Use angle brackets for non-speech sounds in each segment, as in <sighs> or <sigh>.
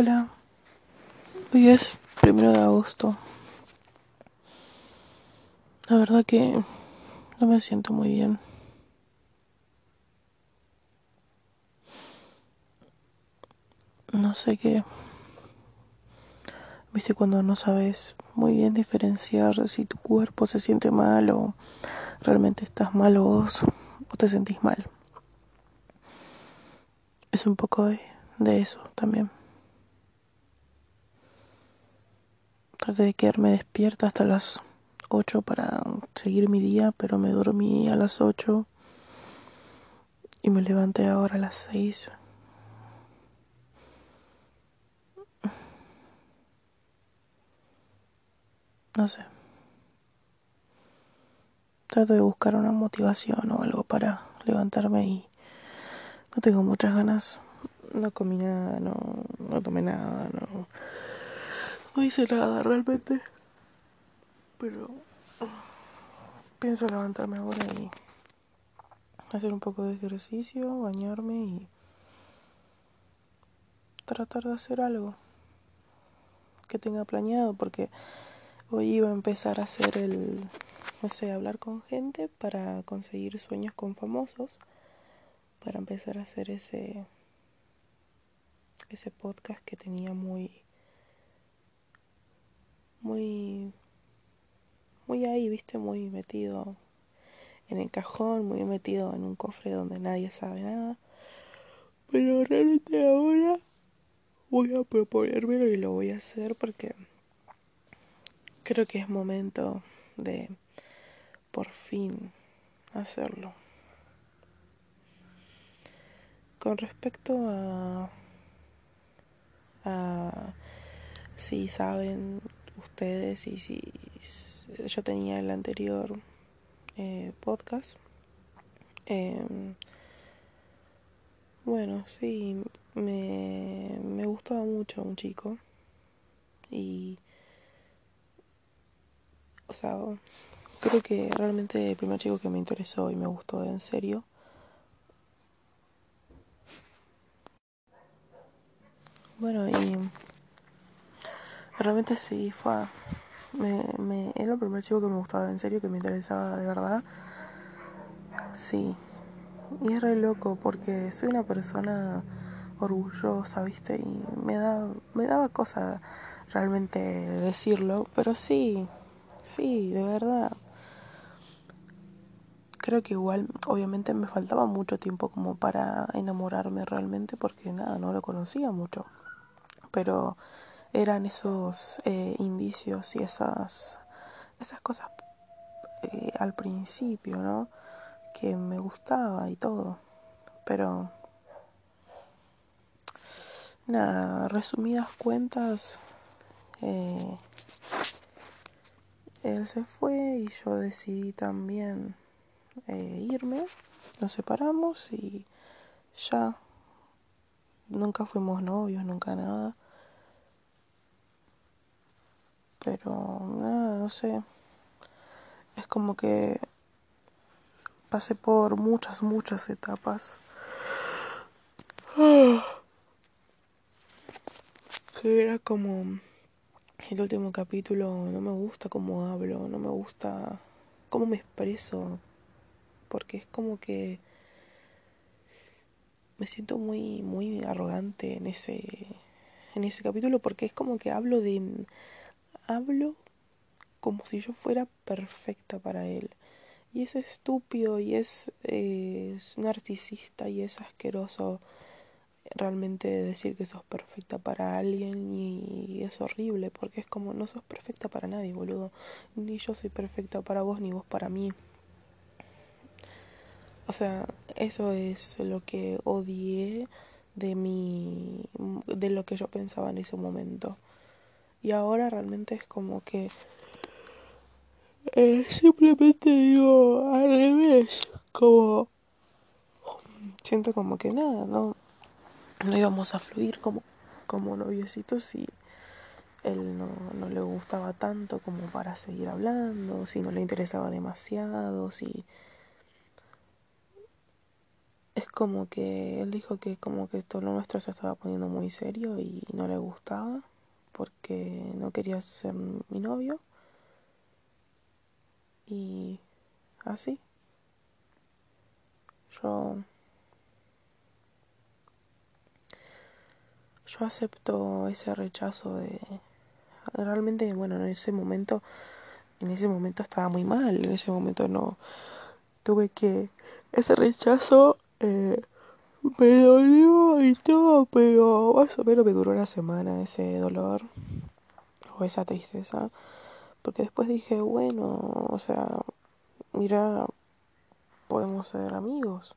Hola, hoy es primero de agosto. La verdad que no me siento muy bien. No sé qué. Viste cuando no sabes muy bien diferenciar si tu cuerpo se siente mal o realmente estás mal o vos o te sentís mal. Es un poco de, de eso también. Traté de quedarme despierta hasta las 8 para seguir mi día, pero me dormí a las 8 y me levanté ahora a las 6. No sé. Trato de buscar una motivación o algo para levantarme y no tengo muchas ganas. No comí nada, no, no tomé nada, no, no hice nada realmente. Pero pienso levantarme ahora y hacer un poco de ejercicio, bañarme y tratar de hacer algo que tenga planeado porque hoy iba a empezar a hacer el, no sé, hablar con gente para conseguir sueños con famosos, para empezar a hacer ese ese podcast que tenía muy muy muy ahí, viste, muy metido en el cajón, muy metido en un cofre donde nadie sabe nada. Pero realmente ahora voy a proponérmelo y lo voy a hacer porque creo que es momento de por fin hacerlo. Con respecto a, a si saben ustedes y si yo tenía el anterior eh, podcast. Eh, bueno, sí, me, me gustaba mucho un chico y, o sea, creo que realmente el primer chico que me interesó y me gustó en serio Bueno, y realmente sí, fue. Me, me, era el primer chico que me gustaba en serio, que me interesaba de verdad. Sí. Y es re loco porque soy una persona orgullosa, ¿viste? Y me, da, me daba cosa realmente decirlo, pero sí, sí, de verdad. Creo que igual, obviamente me faltaba mucho tiempo como para enamorarme realmente porque nada, no lo conocía mucho. Pero eran esos eh, indicios y esas, esas cosas eh, al principio, ¿no? Que me gustaba y todo. Pero, nada, resumidas cuentas, eh, él se fue y yo decidí también irme. Nos separamos y ya nunca fuimos novios, nunca nada. Pero nada, no sé. Es como que pasé por muchas, muchas etapas. <sighs> Que era como el último capítulo, no me gusta cómo hablo, no me gusta cómo me expreso, porque es como que me siento muy, muy arrogante en ese, en ese capítulo, porque es como que hablo de hablo como si yo fuera perfecta para él. Y es estúpido y es, narcisista y es asqueroso realmente decir que sos perfecta para alguien y es horrible porque es como no sos perfecta para nadie, boludo. Ni yo soy perfecta para vos ni vos para mí. O sea, eso es lo que odié de mi de lo que yo pensaba en ese momento. Y ahora realmente es como que eh, simplemente digo al revés, como siento como que nada, no, no íbamos a fluir como, como noviecitos y él no, no le gustaba tanto como para seguir hablando, si no le interesaba demasiado, si es como que él dijo que como que todo lo nuestro se estaba poniendo muy serio y no le gustaba porque no quería ser mi novio. Y así. Yo yo acepto ese rechazo de realmente bueno en ese momento en ese momento estaba muy mal en ese momento no tuve que ese rechazo eh, me dolió y todo pero más o menos me duró una semana ese dolor o esa tristeza porque después dije bueno o sea mira podemos ser amigos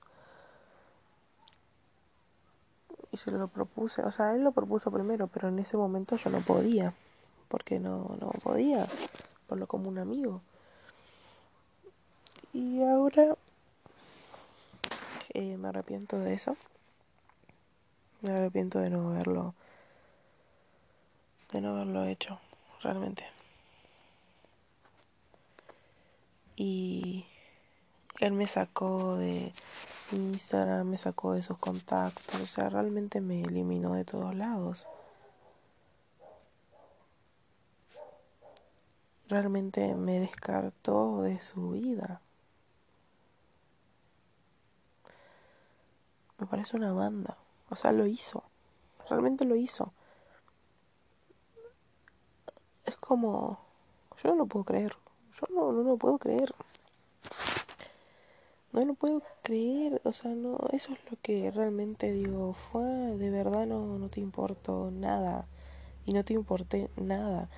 y se lo propuse, o sea, él lo propuso primero, pero en ese momento yo no podía, porque no, no podía, por lo como un amigo. Y ahora eh, me arrepiento de eso, me arrepiento de no haberlo, de no haberlo hecho, realmente. Y él me sacó de Instagram, me sacó de sus contactos, o sea, realmente me eliminó de todos lados. Realmente me descartó de su vida. Me parece una banda. O sea, lo hizo. Realmente lo hizo. Es como... Yo no lo puedo creer. Yo no, no lo puedo creer no lo puedo creer, o sea, no, eso es lo que realmente digo, fue, de verdad no, no te importó nada, y no te importé nada,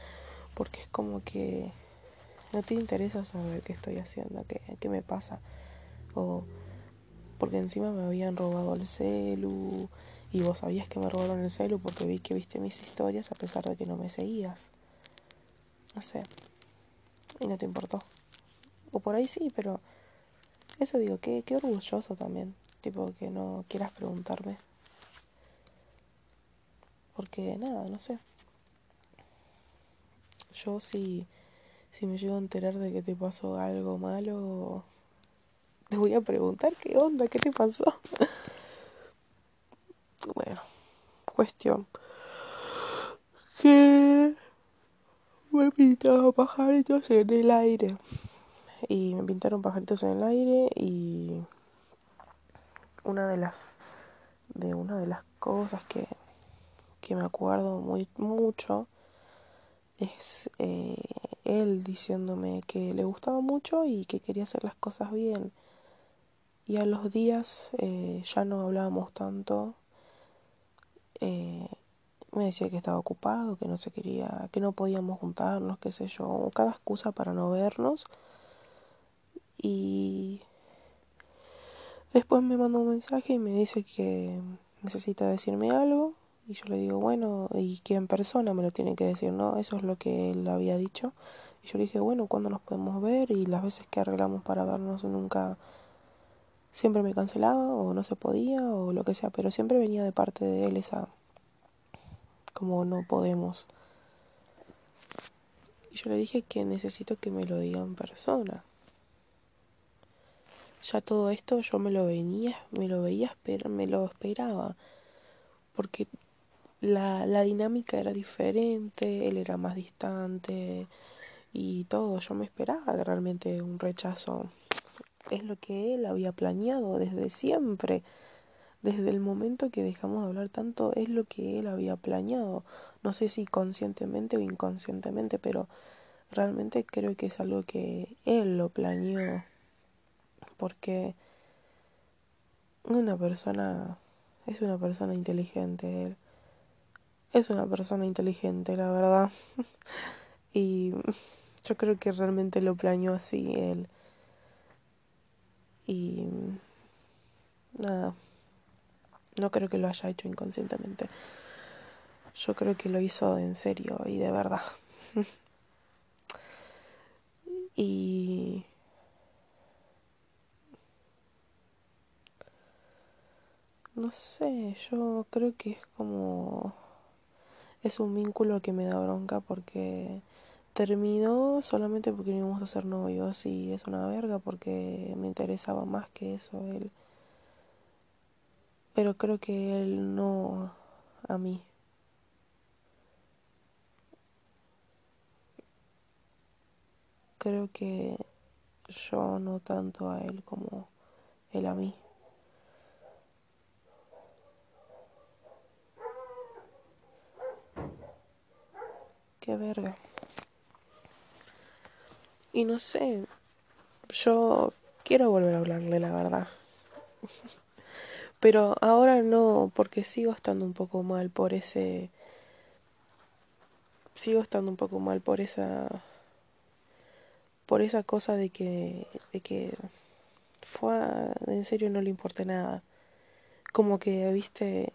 porque es como que no te interesa saber qué estoy haciendo, qué, qué me pasa, o porque encima me habían robado el celu, y vos sabías que me robaron el celu porque vi que viste mis historias a pesar de que no me seguías. No sé. Y no te importó. O por ahí sí, pero eso digo, qué, qué orgulloso también, tipo que no quieras preguntarme. Porque nada, no sé. Yo si, si me llego a enterar de que te pasó algo malo, te voy a preguntar qué onda, qué te pasó. <laughs> bueno, cuestión. Que me pintado pajaritos en el aire y me pintaron pajaritos en el aire y una de las de una de las cosas que, que me acuerdo muy mucho es eh, él diciéndome que le gustaba mucho y que quería hacer las cosas bien y a los días eh, ya no hablábamos tanto eh, me decía que estaba ocupado que no se quería que no podíamos juntarnos qué sé yo cada excusa para no vernos y después me manda un mensaje y me dice que necesita decirme algo y yo le digo, bueno, y que en persona me lo tiene que decir, ¿no? Eso es lo que él había dicho. Y yo le dije, bueno, ¿cuándo nos podemos ver? Y las veces que arreglamos para vernos nunca, siempre me cancelaba o no se podía o lo que sea, pero siempre venía de parte de él esa, como no podemos. Y yo le dije que necesito que me lo diga en persona ya todo esto yo me lo venía, me lo veía me lo esperaba, porque la, la dinámica era diferente, él era más distante y todo, yo me esperaba realmente un rechazo. Es lo que él había planeado desde siempre, desde el momento que dejamos de hablar tanto, es lo que él había planeado. No sé si conscientemente o inconscientemente, pero realmente creo que es algo que él lo planeó porque una persona es una persona inteligente, él es una persona inteligente, la verdad. <laughs> y yo creo que realmente lo planeó así él. Y nada, no creo que lo haya hecho inconscientemente. Yo creo que lo hizo en serio y de verdad. <laughs> y No sé, yo creo que es como... Es un vínculo que me da bronca porque terminó solamente porque íbamos a ser novios y es una verga porque me interesaba más que eso él. pero creo que él no a mí. Creo que yo no tanto a él como él a mí. Qué verga. Y no sé, yo quiero volver a hablarle, la verdad. <laughs> Pero ahora no, porque sigo estando un poco mal por ese... Sigo estando un poco mal por esa... Por esa cosa de que... De que... Fue... En serio no le importa nada. Como que, viste...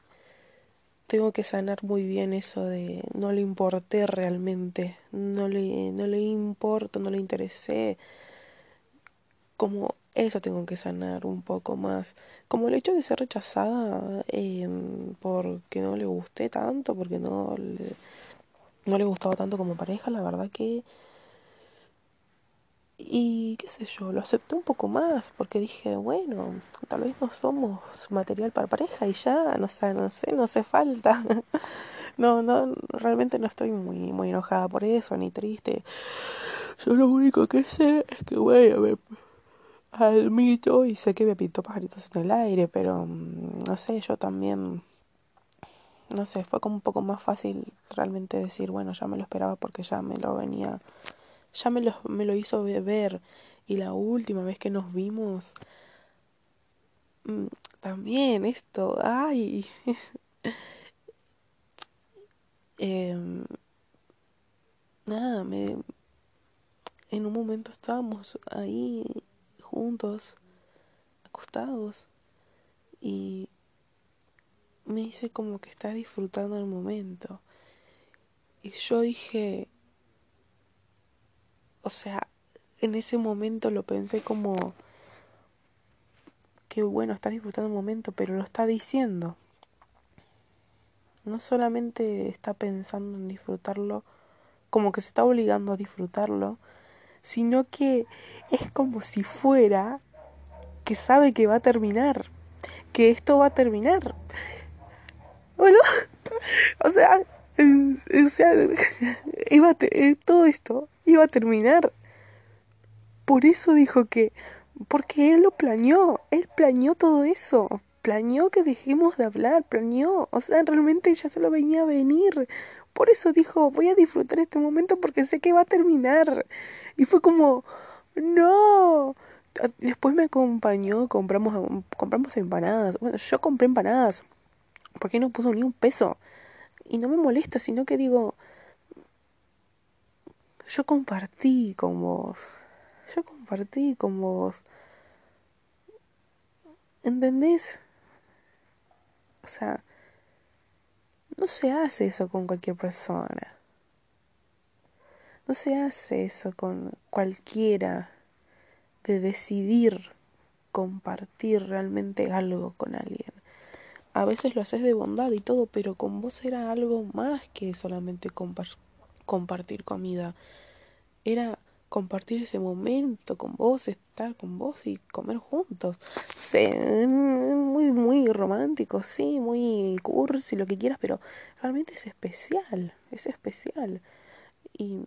Tengo que sanar muy bien eso de no le importé realmente, no le, no le importo, no le interesé. Como eso tengo que sanar un poco más. Como el hecho de ser rechazada eh, porque no le gusté tanto, porque no no le gustaba tanto como pareja, la verdad que... Y qué sé yo, lo acepté un poco más porque dije, bueno, tal vez no somos material para pareja y ya, no sé, no sé, no hace falta. <laughs> No, no, realmente no estoy muy, muy enojada por eso, ni triste. Yo lo único que sé es que, voy a ver al mito y sé que me pintó pajaritos en el aire, pero mm, no sé, yo también, no sé, fue como un poco más fácil realmente decir, bueno, ya me lo esperaba porque ya me lo venía, ya me lo, me lo hizo ver y la última vez que nos vimos, mm, también esto, ay, <laughs> em, nada, me, en un momento estábamos ahí juntos, acostados, y me dice como que está disfrutando el momento. Y yo dije, o sea, en ese momento lo pensé como que bueno, está disfrutando el momento, pero lo está diciendo. No solamente está pensando en disfrutarlo, como que se está obligando a disfrutarlo, sino que es como si fuera que sabe que va a terminar, que esto va a terminar. Bueno, <laughs> o sea, o sea, <laughs> iba eh, todo esto iba a terminar. Por eso dijo que, porque él lo planeó, él planeó todo eso, planeó que dejemos de hablar, planeó, o sea, realmente ya se lo venía a venir. Por eso dijo, voy a disfrutar este momento porque sé que va a terminar. Y fue como, no. Después me acompañó, compramos, compramos empanadas. Bueno, yo compré empanadas. porque no puso ni un peso? Y no me molesta, sino que digo, yo compartí con vos. Yo compartí con vos. ¿Entendés? O sea, no se hace eso con cualquier persona. No se hace eso con cualquiera de decidir compartir realmente algo con alguien. A veces lo haces de bondad y todo, pero con vos era algo más que solamente compartir comida. Era compartir ese momento con vos, estar con vos y comer juntos. No sé, muy, muy romántico, sí, muy cursi, lo que quieras, pero realmente es especial, es especial. Y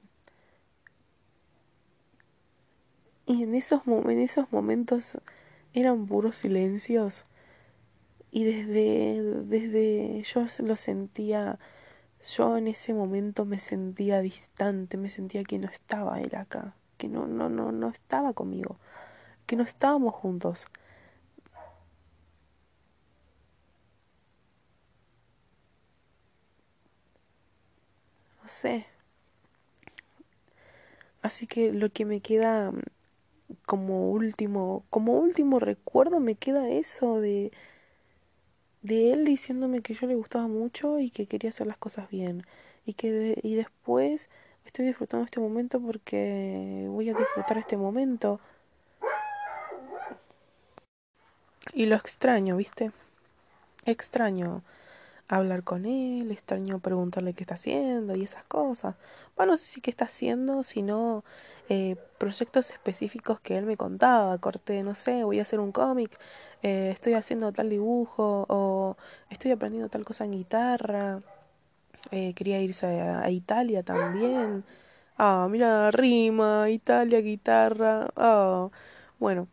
Y en esos, en esos momentos eran puros silencios. Y desde, desde yo lo sentía, yo en ese momento me sentía distante, me sentía que no estaba él acá, que no, no, no, no estaba conmigo, que no estábamos juntos. No sé. Así que lo que me queda como último, como último recuerdo me queda eso de de él diciéndome que yo le gustaba mucho y que quería hacer las cosas bien y que y después estoy disfrutando este momento porque voy a disfrutar este momento y lo extraño, ¿viste? Extraño hablar con él, extraño preguntarle qué está haciendo y esas cosas. Bueno, no sé si qué está haciendo, sino eh, proyectos específicos que él me contaba. Corté, no sé, voy a hacer un cómic, eh, estoy haciendo tal dibujo o estoy aprendiendo tal cosa en guitarra. Eh, quería irse a, Italia también. Ah, mira, rima, Italia, guitarra. Ah, bueno.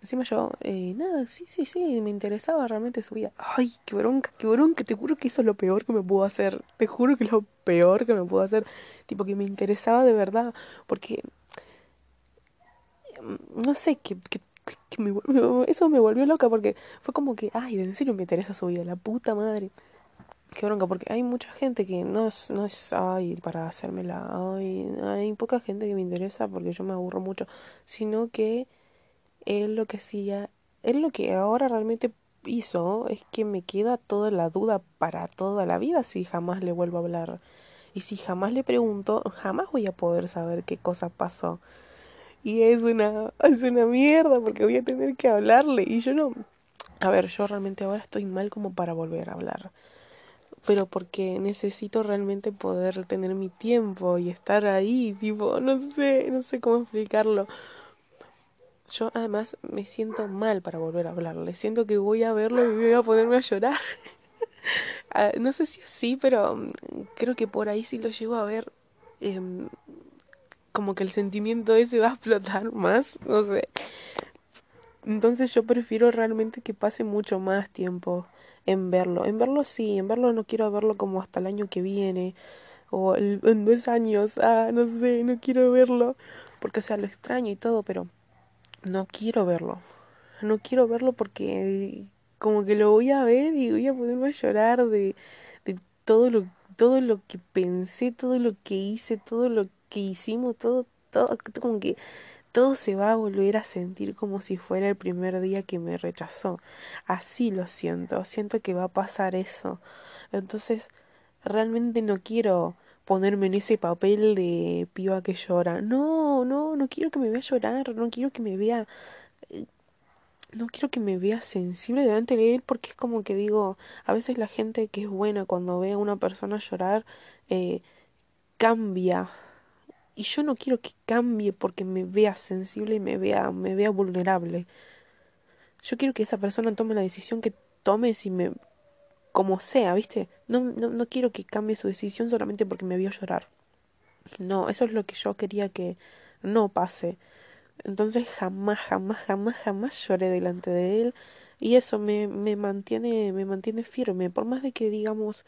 Encima yo, eh, nada, sí, sí, sí, me interesaba realmente su vida. Ay, qué bronca, qué bronca, te juro que eso es lo peor que me puedo hacer. Te juro que es lo peor que me puedo hacer. Tipo, que me interesaba de verdad. Porque, mm, no sé, que, que me, eso me volvió loca porque fue como que, ay, en serio me interesa su vida, la puta madre. Qué bronca, porque hay mucha gente que no es, no es, ay, para hacérmela, ay, hay poca gente que me interesa porque yo me aburro mucho, sino que él lo que hacía, él lo que ahora realmente hizo es que me queda toda la duda para toda la vida si jamás le vuelvo a hablar. Y si jamás le pregunto, jamás voy a poder saber qué cosa pasó. Y es una, es una mierda porque voy a tener que hablarle. Y yo no... A ver, yo realmente ahora estoy mal como para volver a hablar. Pero porque necesito realmente poder tener mi tiempo y estar ahí, tipo, no sé, no sé cómo explicarlo. Yo además me siento mal para volver a hablarle. Siento que voy a verlo y voy a ponerme a llorar. <laughs> Ah, no sé si así, pero mm, creo que por ahí si lo llego a ver, em, como que el sentimiento ese va a explotar más, no sé. Entonces yo prefiero realmente que pase mucho más tiempo en verlo. En verlo sí, en verlo no quiero verlo como hasta el año que viene o en dos años. Ah, no sé, no quiero verlo porque o sea lo extraño y todo, pero no quiero verlo. No quiero verlo porque como que lo voy a ver y voy a ponerme a llorar de, de todo lo todo lo que pensé, todo lo que hice, todo lo que hicimos, todo todo como que todo se va a volver a sentir como si fuera el primer día que me rechazó. Así lo siento, siento que va a pasar eso. Entonces, realmente no quiero ponerme en ese papel de piba que llora. No, no, no quiero que me vea llorar, no quiero que me vea eh, no quiero que me vea sensible delante de él porque es como que digo, a veces la gente que es buena cuando ve a una persona llorar eh, cambia y yo no quiero que cambie porque me vea sensible y me vea me vea vulnerable. Yo quiero que esa persona tome la decisión que tome si me como sea, ¿viste? No, no, no quiero que cambie su decisión solamente porque me vio llorar. No, eso es lo que yo quería que no pase. Entonces jamás, jamás, jamás, jamás lloré delante de él. Y eso me, me mantiene, me mantiene firme. Por más de que digamos,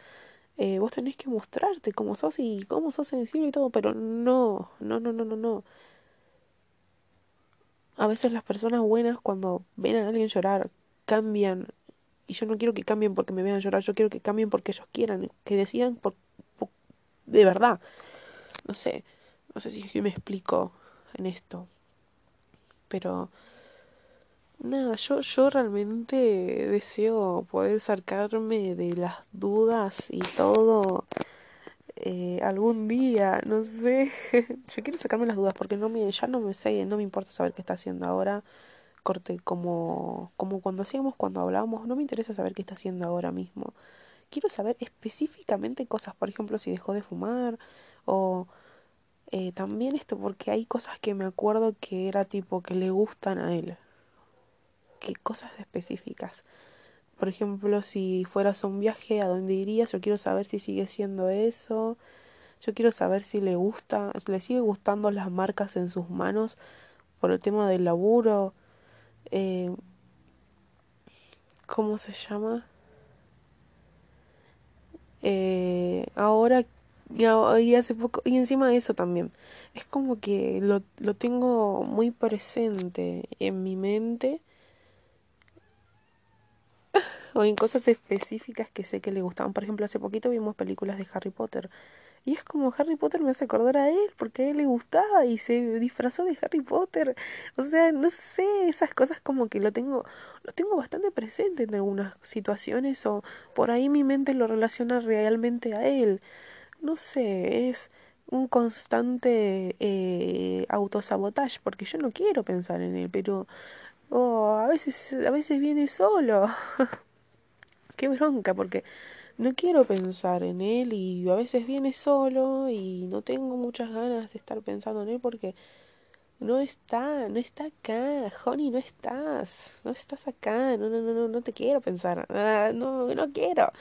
eh, vos tenés que mostrarte como sos y cómo sos sensible y todo, pero no, no, no, no, no, no. A veces las personas buenas cuando ven a alguien llorar cambian y yo no quiero que cambien porque me vean llorar, yo quiero que cambien porque ellos quieran, que decidan por, de verdad. No sé, no sé si me explico en esto. Pero nada, yo, yo realmente deseo poder sacarme de las dudas y todo eh, algún día, no sé. <laughs> yo quiero sacarme las dudas porque no me, ya no me sé, no me importa saber qué está haciendo ahora corte como, como cuando hacíamos, cuando hablábamos, no me interesa saber qué está haciendo ahora mismo. Quiero saber específicamente cosas, por ejemplo, si dejó de fumar o eh, también esto, porque hay cosas que me acuerdo que era tipo que le gustan a él. ¿Qué cosas específicas? Por ejemplo, si fueras a un viaje, ¿a dónde irías? Yo quiero saber si sigue siendo eso. Yo quiero saber si le gusta, si le sigue gustando las marcas en sus manos por el tema del laburo eh, ¿cómo se llama? Eh, ahora y, hace poco y encima de eso también es como que lo, lo tengo muy presente en mi mente <laughs> o en cosas específicas que sé que le gustaban por ejemplo hace poquito vimos películas de Harry Potter y es como Harry Potter me hace acordar a él porque a él le gustaba y se disfrazó de Harry Potter. O sea, no sé, esas cosas como que lo tengo, lo tengo bastante presente en algunas situaciones o por ahí mi mente lo relaciona realmente a él. No sé, es un constante eh, autosabotaje porque yo no quiero pensar en él, pero oh, a veces a veces viene solo. <laughs> Qué bronca porque no quiero pensar en él y a veces viene solo y no tengo muchas ganas de estar pensando en él porque no está, no está acá, Honey, no estás, no estás acá, no, no, no, no, no te quiero pensar, ah, <laughs> no, no quiero.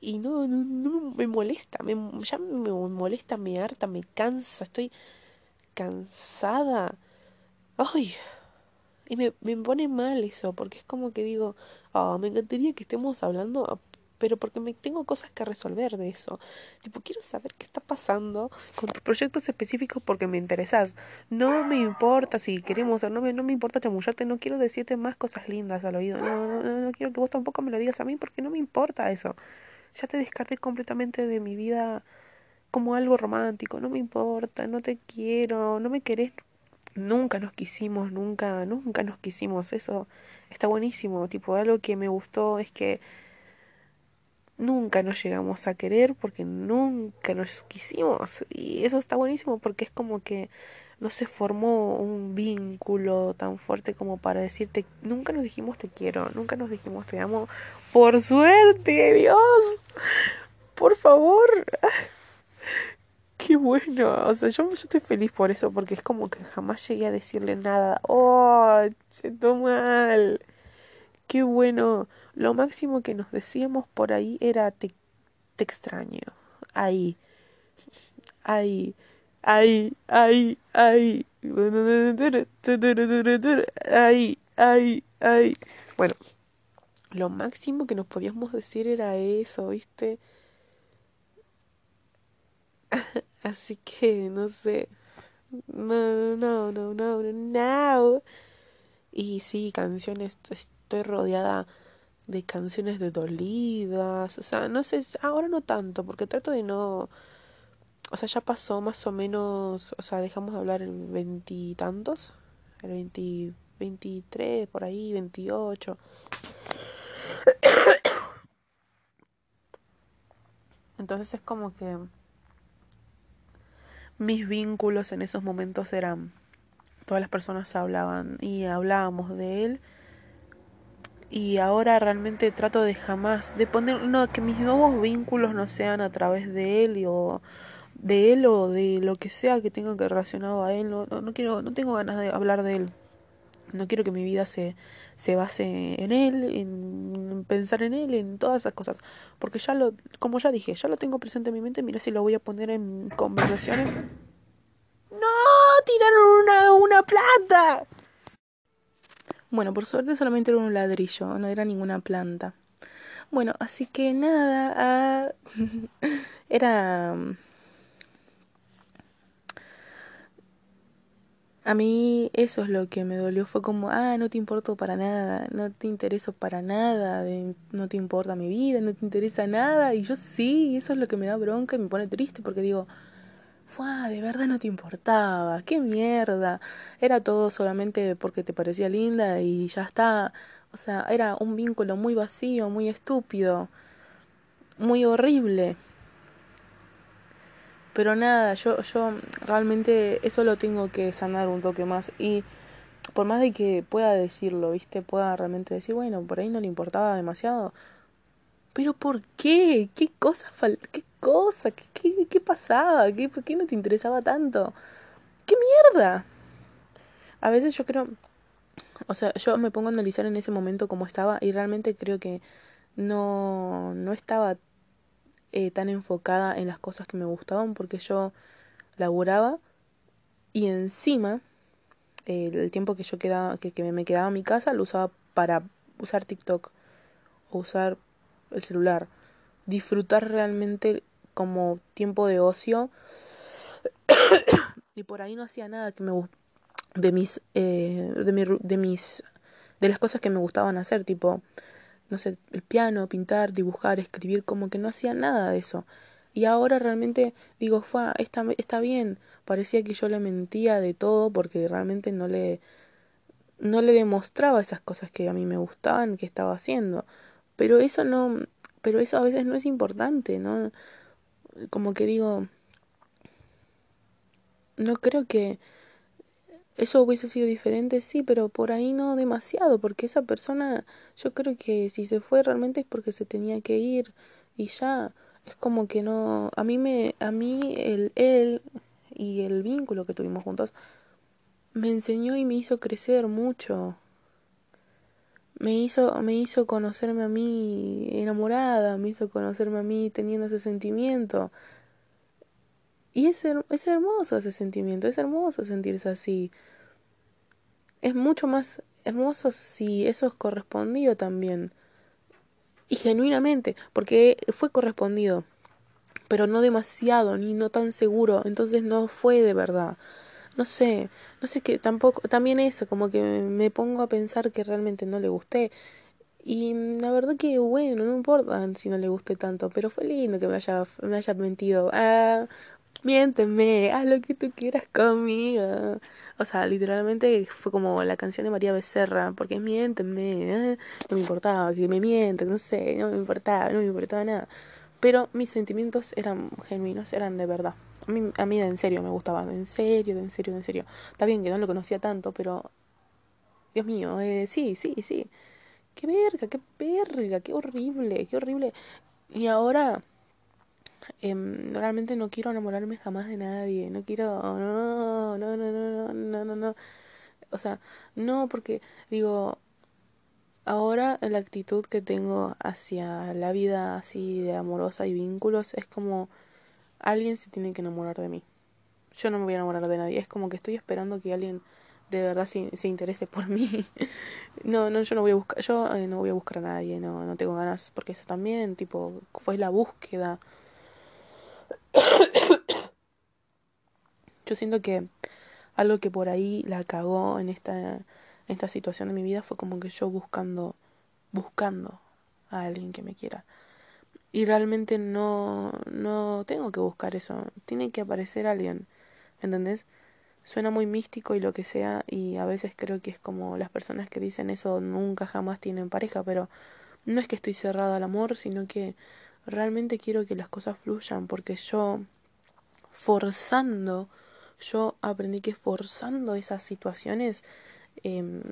Y no, no, no me molesta, me, ya me molesta, me harta, me cansa, estoy cansada. Ay, y me, me pone mal eso, porque es como que digo, oh, me encantaría que estemos hablando pero porque me tengo cosas que resolver de eso. Tipo, quiero saber qué está pasando con tus proyectos específicos porque me interesas. No me importa si queremos o no me, no me importa chamullarte, no quiero decirte más cosas lindas al oído. No, no, no, no quiero que vos tampoco me lo digas a mí porque no me importa eso. Ya te descarté completamente de mi vida como algo romántico. No me importa, no te quiero, no me querés. Nunca nos quisimos, nunca, nunca nos quisimos. Eso está buenísimo. Tipo, algo que me gustó es que nunca nos llegamos a querer porque nunca nos quisimos. Y eso está buenísimo porque es como que no se formó un vínculo tan fuerte como para decirte, nunca nos dijimos te quiero, nunca nos dijimos te amo. Por suerte, Dios. Por favor. Qué bueno, o sea, yo, yo, estoy feliz por eso, porque es como que jamás llegué a decirle nada. ¡Oh, todo mal! ¡Qué bueno! Lo máximo que nos decíamos por ahí era te, te extraño. Ahí, ahí, ahí, ahí, ahí, ahí, ahí, ahí. Bueno, lo máximo que nos podíamos decir era eso, ¿viste? Así que, no sé. No, no, no, no, no, no. Y sí, canciones, estoy rodeada de canciones de dolidas, o sea, no sé, ahora no tanto, porque trato de no, o sea, ya pasó más o menos, o sea, dejamos de hablar en veintitantos, el veinti, veintitrés, por ahí, veintiocho. <coughs> Entonces es como que mis vínculos en esos momentos eran, todas las personas hablaban y hablábamos de él. Y ahora realmente trato de jamás de poner no que mis nuevos vínculos no sean a través de él o de él o de lo que sea que tenga que relacionado a él. No, no, quiero no tengo ganas de hablar de él no quiero que mi vida se, se base en él, en pensar en él, en todas esas cosas. Porque ya lo, como ya dije, ya lo tengo presente en mi mente, mira si lo voy a poner en conversaciones. ¡No! ¡Tiraron una, una planta! Bueno, por suerte solamente era un ladrillo, no era ninguna planta. Bueno, así que nada, ah, <laughs> era... A mí eso es lo que me dolió, fue como, ah, no te importo para nada, no te intereso para nada, no te importa mi vida, no te interesa nada, y yo sí, eso es lo que me da bronca y me pone triste porque digo, fue de verdad no te importaba, qué mierda. Era todo solamente porque te parecía linda y ya está. O sea, era un vínculo muy vacío, muy estúpido, muy horrible. Pero nada, yo, yo realmente eso lo tengo que sanar un toque más. Y por más de que pueda decirlo, ¿viste? Pueda realmente decir, bueno, por ahí no le importaba demasiado. Pero ¿por qué? ¿Qué cosa ¿Qué cosa? ¿Qué, qué, qué pasaba? ¿Qué, ¿Por qué no te interesaba tanto? ¿Qué mierda? A veces yo creo, o sea, yo me pongo a analizar en ese momento cómo estaba y realmente creo que no, no estaba eh, tan enfocada en las cosas que me gustaban porque yo laburaba y encima el tiempo que yo quedaba, que, que me quedaba en mi casa lo usaba para usar TikTok o usar el celular. Disfrutar realmente como tiempo de ocio. <coughs> Y por ahí no hacía nada que me de mis eh, de, mi, de mis de las cosas que me gustaban hacer tipo no sé el piano pintar dibujar escribir como que no hacía nada de eso. Y ahora realmente digo fue está está bien parecía que yo le mentía de todo porque realmente no le no le demostraba esas cosas que a mí me gustaban que estaba haciendo. Pero eso no pero eso a veces no es importante, ¿no? Como que digo, no creo que eso hubiese sido diferente, sí, pero por ahí no demasiado, porque esa persona, yo creo que si se fue realmente es porque se tenía que ir y ya, es como que no, a mí me, a mí el él y el vínculo que tuvimos juntos me enseñó y me hizo crecer mucho. Me hizo, me hizo conocerme a mí enamorada, me hizo conocerme a mí teniendo ese sentimiento. Y es, es hermoso ese sentimiento, es hermoso sentirse así. Es mucho más hermoso si eso es correspondido también. Y genuinamente, porque fue correspondido, pero no demasiado, ni no tan seguro, entonces no fue de verdad. No sé, no sé qué, tampoco, también eso, como que me pongo a pensar que realmente no le gusté. Y la verdad que bueno, no importa si no le gusté tanto, pero fue lindo que me haya, me haya mentido. Ah, miénteme, haz lo que tú quieras conmigo. O sea, literalmente fue como la canción de María Becerra, porque miénteme, ¿eh? no me importaba que me mienten, no sé, no me importaba, no me importaba nada. Pero mis sentimientos eran genuinos, eran de verdad. A mí, a mí de en serio me gustaban, en serio, de en serio, de en serio. Está bien que no lo conocía tanto, pero... Dios mío, eh, sí, sí, sí. Qué verga, qué verga, qué horrible, qué horrible. Y ahora Em, realmente no quiero enamorarme jamás de nadie, no quiero, no, no, no, no, no, no, no, o sea, no porque digo, ahora la actitud que tengo hacia la vida así de amorosa y vínculos es como alguien se tiene que enamorar de mí. Yo no me voy a enamorar de nadie, es como que estoy esperando que alguien de verdad se, se interese por mí. <laughs> no, no, yo no voy a buscar, yo eh, no voy a buscar a nadie, no, no tengo ganas, porque eso también, tipo, fue la búsqueda <coughs> yo siento que algo que por ahí la cagó en esta, esta situación de mi vida fue como que yo buscando, buscando a alguien que me quiera. Y realmente no, no tengo que buscar eso, tiene que aparecer alguien, ¿entendés? Suena muy místico y lo que sea, y a veces creo que es como las personas que dicen eso nunca jamás tienen pareja, pero no es que estoy cerrada al amor, sino que realmente quiero que las cosas fluyan porque yo forzando, yo aprendí que forzando esas situaciones eh,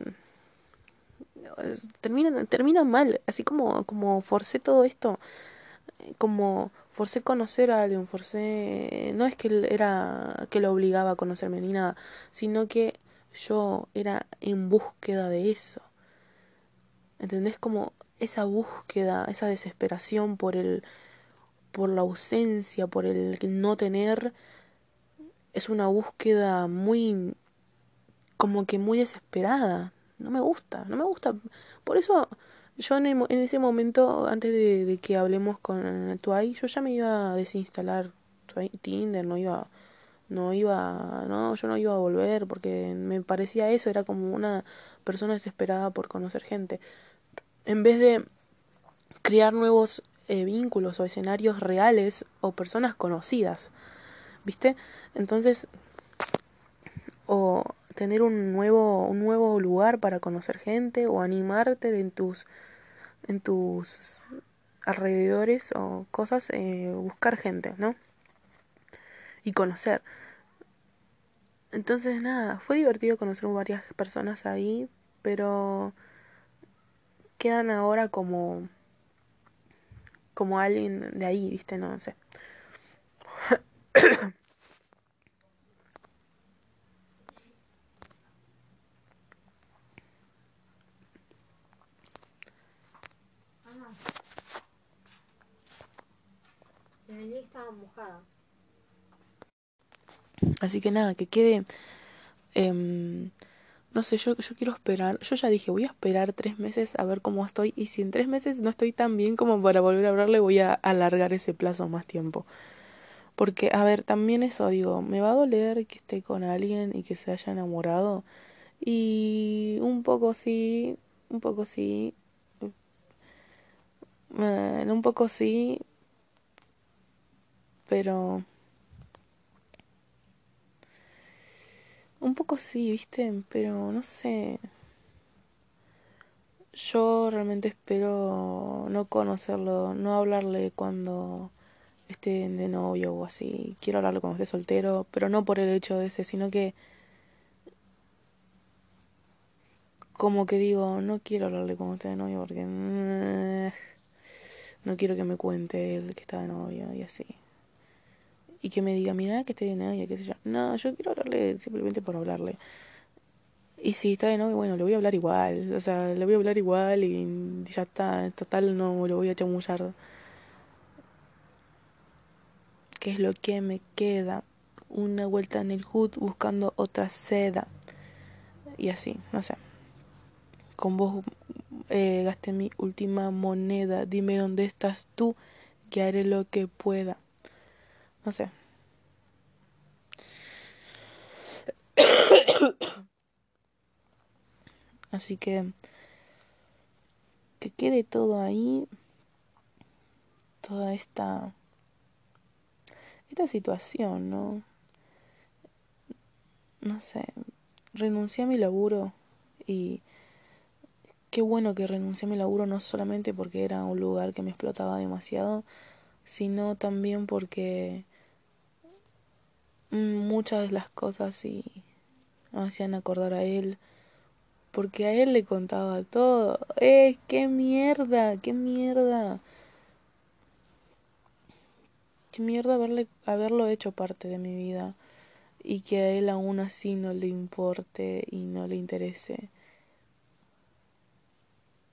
terminan, terminan mal, así como, como forcé todo esto, como forcé conocer a alguien, forcé, no es que era que lo obligaba a conocerme ni nada, sino que yo era en búsqueda de eso. ¿Entendés? Como esa búsqueda, esa desesperación por el por la ausencia, por el no tener es una búsqueda muy como que muy desesperada. No me gusta, no me gusta. Por eso yo en, en ese momento, antes de, que hablemos con Tuay, yo ya me iba a desinstalar Tinder, no iba, no iba, no, yo no iba a volver porque me parecía eso, era como una persona desesperada por conocer gente en vez de crear nuevos eh, vínculos o escenarios reales o personas conocidas, ¿viste? Entonces, o tener un nuevo, un nuevo lugar para conocer gente o animarte en tus, en tus alrededores o cosas, eh, buscar gente, ¿no? Y conocer. Entonces, nada, fue divertido conocer varias personas ahí, pero quedan ahora como como alguien de ahí, ¿viste? No, sé. Así que nada, que quede eh, no sé, yo, yo quiero esperar, yo ya dije, voy a esperar tres meses a ver cómo estoy y si en tres meses no estoy tan bien como para volver a hablarle, voy a alargar ese plazo más tiempo. Porque, a ver, también eso digo, me va a doler que esté con alguien y que se haya enamorado. Y un poco sí, un poco sí, eh, un poco sí, pero... Un poco sí, viste, pero no sé. Yo realmente espero no conocerlo, no hablarle cuando esté de novio o así. Quiero hablarle cuando esté soltero, pero no por el hecho de ese, sino que como que digo, no quiero hablarle con usted de novio porque mm, no quiero que me cuente él que está de novio y así. Y que me diga, mira que estoy de novio, qué sé yo. No, yo quiero hablarle simplemente por hablarle. Y si está de novio, bueno, le voy a hablar igual. O sea, le voy a hablar igual y ya está. Total no lo voy a chamullar. ¿Qué es lo que me queda? Una vuelta en el hood buscando otra seda. Y así, no sé. Con vos eh, gasté mi última moneda. Dime dónde estás tú, que haré lo que pueda. No sé. <coughs> Así que que quede todo ahí, toda esta esta situación, ¿no? No sé, renuncié a mi laburo y qué bueno que renuncié a mi laburo no solamente porque era un lugar que me explotaba demasiado, sino también porque muchas de las cosas me hacían acordar a él, porque a él le contaba todo. ¡Eh, qué mierda! ¡Qué mierda! ¡Qué mierda haberle, haberlo hecho parte de mi vida! Y que a él aún así no le importe y no le interese.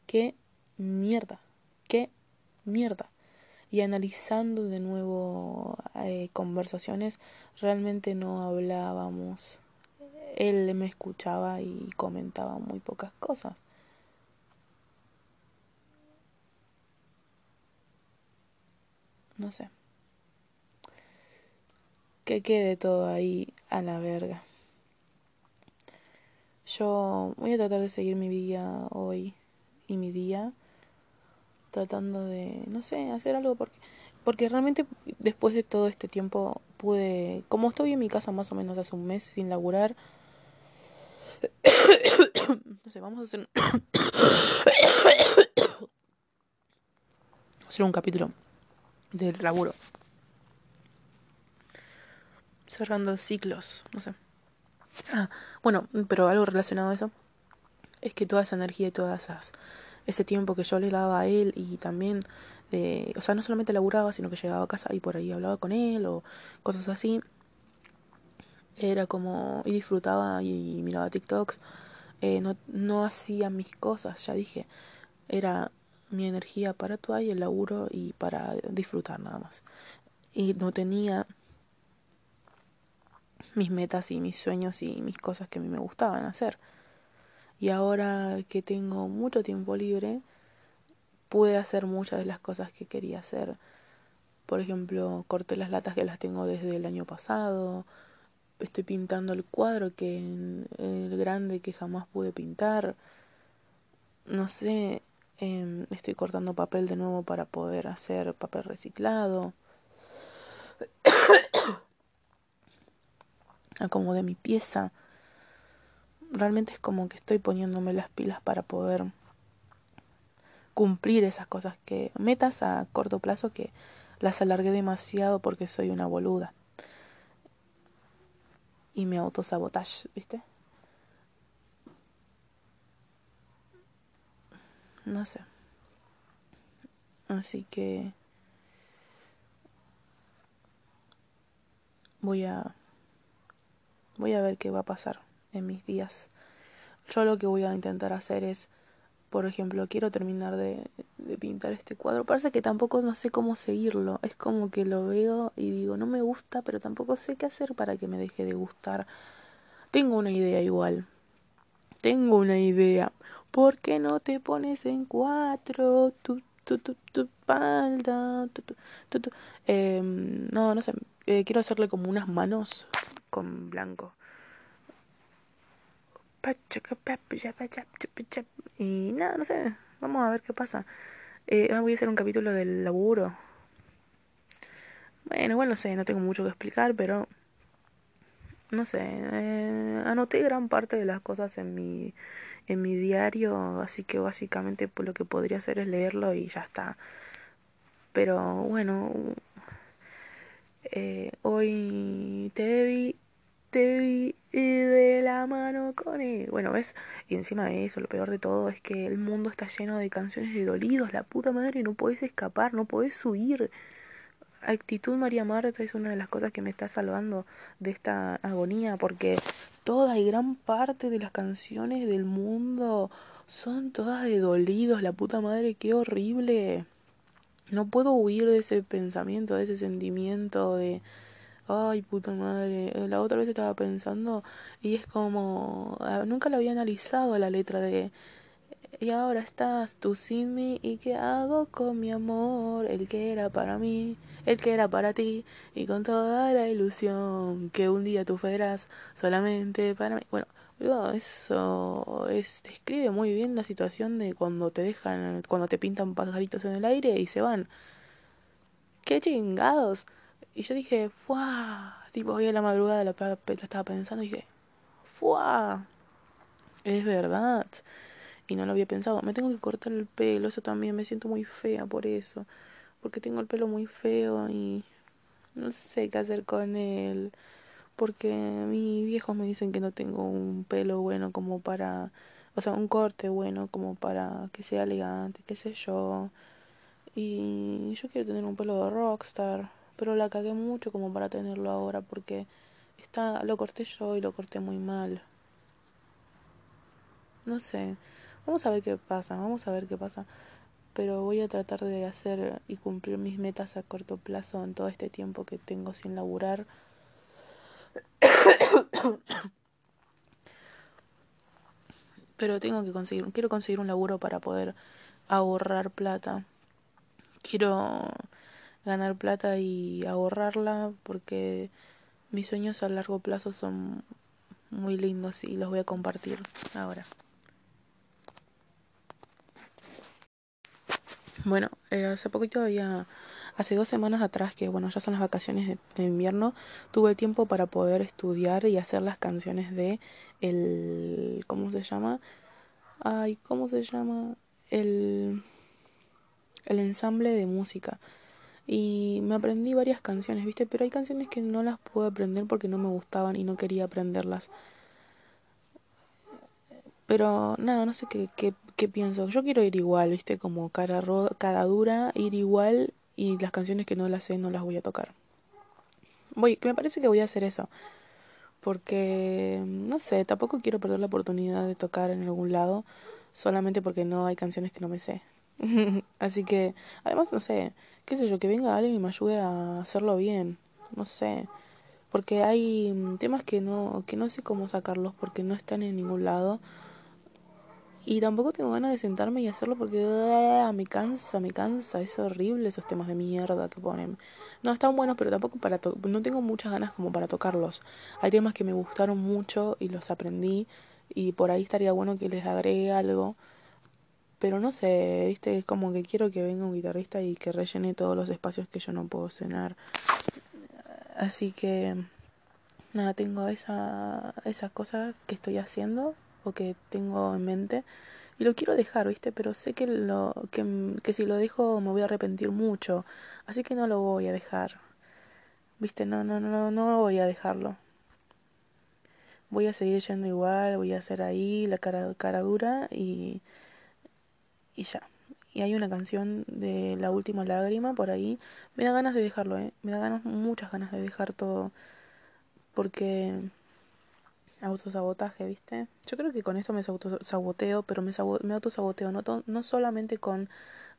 ¡Qué mierda! ¡Qué mierda! y analizando de nuevo eh, conversaciones, realmente no hablábamos. Él me escuchaba y comentaba muy pocas cosas. No sé. Que quede todo ahí a la verga. Yo voy a tratar de seguir mi vida hoy y mi día tratando de, no sé, hacer algo porque, porque realmente después de todo este tiempo pude, como estoy en mi casa más o menos hace un mes sin laburar, no sé, vamos a hacer, <coughs> <coughs> hacer un capítulo del laburo. Cerrando ciclos, no sé. Ah, bueno, pero algo relacionado a eso es que toda esa energía y todas esas ese tiempo que yo le daba a él y también, o sea, no solamente laburaba, sino que llegaba a casa y por ahí hablaba con él o cosas así. Era como, y disfrutaba y miraba TikToks, eh, no, no hacía mis cosas, ya dije, era mi energía para actuar y el laburo y para disfrutar nada más. Y no tenía mis metas y mis sueños y mis cosas que a mí me gustaban hacer. Y ahora que tengo mucho tiempo libre, pude hacer muchas de las cosas que quería hacer. Por ejemplo, corté las latas que las tengo desde el año pasado. Estoy pintando el cuadro que el grande que jamás pude pintar. No sé, em, estoy cortando papel de nuevo para poder hacer papel reciclado. <coughs> Acomodé mi pieza realmente es como que estoy poniéndome las pilas para poder cumplir esas cosas que metas a corto plazo que las alargué demasiado porque soy una boluda y me autosabotage, ¿viste? No sé. Así que voy a voy a ver qué va a pasar en mis días. Yo lo que voy a intentar hacer es, por ejemplo, quiero terminar de, pintar este cuadro. Parece que tampoco no sé cómo seguirlo. Es como que lo veo y digo, no me gusta, pero tampoco sé qué hacer para que me deje de gustar. Tengo una idea igual. Tengo una idea. ¿Por qué no te pones en cuatro? Tu, tu, tu, tu espalda. Eh, no, no sé. Eh, quiero hacerle como unas manos con blanco. Y nada, no sé, vamos a ver qué pasa. Eh, voy a hacer un capítulo del laburo. Bueno, igual no sé, no tengo mucho que explicar, pero no sé, eh, anoté gran parte de las cosas en mi en mi diario, así que básicamente lo que podría hacer es leerlo y ya está. Pero bueno, eh, hoy te vi te vi de la mano con él. Bueno, ¿ves? Y encima de eso, lo peor de todo es que el mundo está lleno de canciones de dolidos. La puta madre, no podés escapar, no podés huir. Actitud María Marta es una de las cosas que me está salvando de esta agonía, porque toda y gran parte de las canciones del mundo son todas de dolidos. La puta madre, qué horrible. No puedo huir de ese pensamiento, de ese sentimiento de Ay, puta madre. Eh, la otra vez estaba pensando y es como... Nunca lo había analizado la letra de... Y ahora estás tú sin mí y qué hago con mi amor, el que era para mí, el que era para ti y con toda la ilusión que un día tú fueras solamente para mí. Bueno, eso es, describe muy bien la situación de cuando te dejan, cuando te pintan pajaritos en el aire y se van. ¡Qué chingados! Y yo dije, ¡fuah! Tipo, hoy a la madrugada la, estaba pensando y dije, ¡fuah! Es verdad. Y no lo había pensado. Me tengo que cortar el pelo, eso también. Me siento muy fea por eso. Porque tengo el pelo muy feo y no sé qué hacer con él. Porque mis viejos me dicen que no tengo un pelo bueno como para... O sea, un corte bueno como para que sea elegante, qué sé yo. Y yo quiero tener un pelo de rockstar pero la cagué mucho como para tenerlo ahora porque está lo corté yo y lo corté muy mal. No sé, vamos a ver qué pasa, vamos a ver qué pasa. Pero voy a tratar de hacer y cumplir mis metas a corto plazo en todo este tiempo que tengo sin laburar. <coughs> Pero tengo que conseguir, quiero conseguir un laburo para poder ahorrar plata. Quiero ganar plata y ahorrarla porque mis sueños a largo plazo son muy lindos y los voy a compartir ahora. Bueno, eh, hace poquito había, hace dos semanas atrás, que bueno, ya son las vacaciones de, invierno, tuve tiempo para poder estudiar y hacer las canciones de el, ¿cómo se llama? Ay, ¿cómo se llama? El, el ensamble de música y me aprendí varias canciones, ¿viste? Pero hay canciones que no las pude aprender porque no me gustaban y no quería aprenderlas. Pero nada, no sé qué, qué, pienso. Yo quiero ir igual, ¿viste? Como cara, cara dura, ir igual y las canciones que no las sé no las voy a tocar. Voy, me parece que voy a hacer eso. Porque, no sé, tampoco quiero perder la oportunidad de tocar en algún lado solamente porque no hay canciones que no me sé. <laughs> Así que, además, no sé, qué sé yo, que venga alguien y me ayude a hacerlo bien, no sé, porque hay mm, temas que no, que no sé cómo sacarlos porque no están en ningún lado. Y tampoco tengo ganas de sentarme y hacerlo porque ah, me cansa, me cansa, es horrible esos temas de mierda que ponen. No están buenos, pero tampoco para no tengo muchas ganas como para tocarlos. Hay temas que me gustaron mucho y los aprendí y por ahí estaría bueno que les agregue algo pero no sé, viste, es como que quiero que venga un guitarrista y que rellene todos los espacios que yo no puedo cenar. Así que, nada, tengo esa, esa cosa que estoy haciendo o que tengo en mente y lo quiero dejar, ¿viste? Pero sé que lo que, que si lo dejo me voy a arrepentir mucho, así que no lo voy a dejar. ¿Viste? No, no, no, no voy a dejarlo. Voy a seguir yendo igual, voy a hacer ahí la cara, cara dura y y ya. Y hay una canción de La Última Lágrima por ahí. Me da ganas de dejarlo, ¿eh? Me da ganas, muchas ganas de dejar todo. Porque... Autosabotaje, ¿viste? Yo creo que con esto me autosaboteo, pero me, me autosaboteo no, no solamente con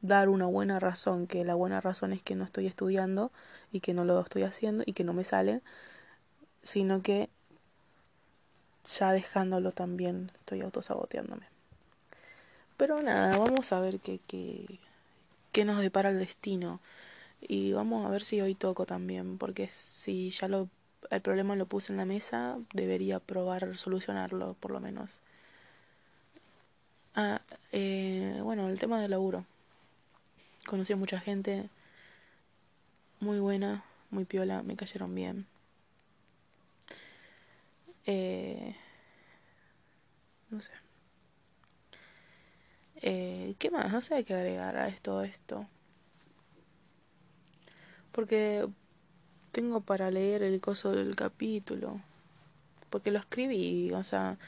dar una buena razón, que la buena razón es que no estoy estudiando y que no lo estoy haciendo y que no me sale, sino que ya dejándolo también estoy autosaboteándome. Pero nada, vamos a ver qué, qué, qué nos depara el destino. Y vamos a ver si hoy toco también, porque si ya lo, el problema lo puse en la mesa, debería probar solucionarlo, por lo menos. Ah, eh, bueno, el tema del laburo. Conocí a mucha gente muy buena, muy piola, me cayeron bien. Eh, no sé. Eh, ¿Qué más? No sé qué agregar a esto esto. Porque tengo para leer el coso del capítulo. porque lo escribí, o sea,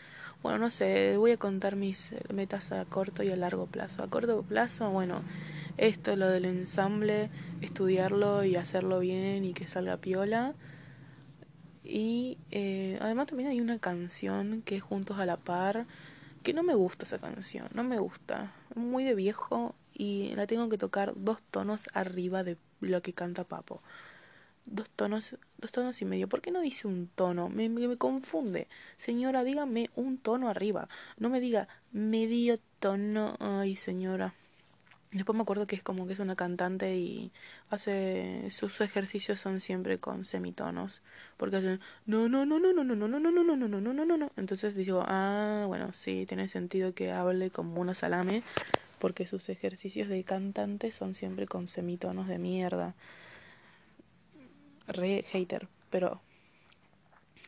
bueno, no sé, voy a contar mis metas a corto y a largo plazo. A corto plazo, bueno, esto, lo del ensamble, estudiarlo y hacerlo bien y que salga piola. Y eh, además también hay una canción que Juntos a la Par, que no me gusta esa canción, no me gusta. Muy de viejo y la tengo que tocar dos tonos arriba de lo que canta Papo. Dos tonos, dos tonos y medio. ¿Por qué no dice un tono? Me, me, confunde. Señora, dígame un tono arriba. No me diga medio tono. Ay, señora. Después me acuerdo que es como que es una cantante y hace sus ejercicios son siempre con semitonos, porque hacen no no no no no no no no no no no no no no no no. Entonces digo, ah, bueno, sí, tiene sentido que hable como una salame, porque sus ejercicios de cantante son siempre con semitonos de mierda. Re hater, pero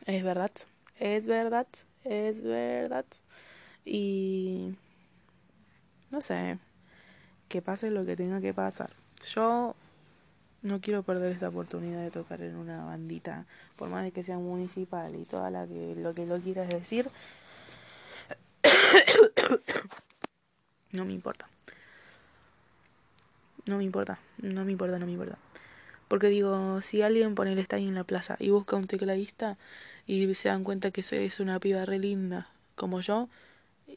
es verdad, es verdad, es verdad. Y no sé, que pase lo que tenga que pasar. Yo no quiero perder esta oportunidad de tocar en una bandita, por más de que sea municipal y toda la que lo que lo quieras decir. <coughs> no me importa. No me importa, no me importa, no me importa. Porque digo, si alguien pone el ahí en la plaza y busca un tecladista y se dan cuenta que soy una piba re linda como yo,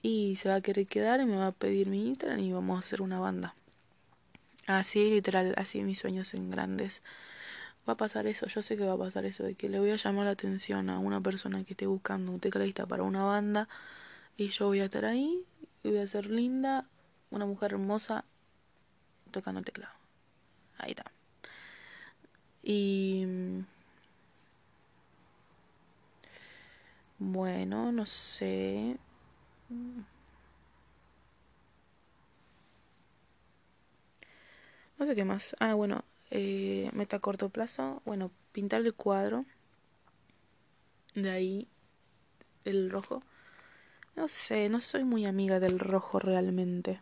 y se va a querer quedar y me va a pedir mi Instagram y vamos a hacer una banda. Así, literal, así mis sueños en grandes. Va a pasar eso, yo sé que va a pasar eso, de que le voy a llamar la atención a una persona que esté buscando un tecladista para una banda y yo voy a estar ahí y voy a ser linda, una mujer hermosa tocando el teclado. Ahí está. Y... Bueno, no sé. No sé qué más. Ah, bueno, eh, meta a corto plazo. Bueno, pintar el cuadro. De ahí el rojo. No sé, no soy muy amiga del rojo realmente.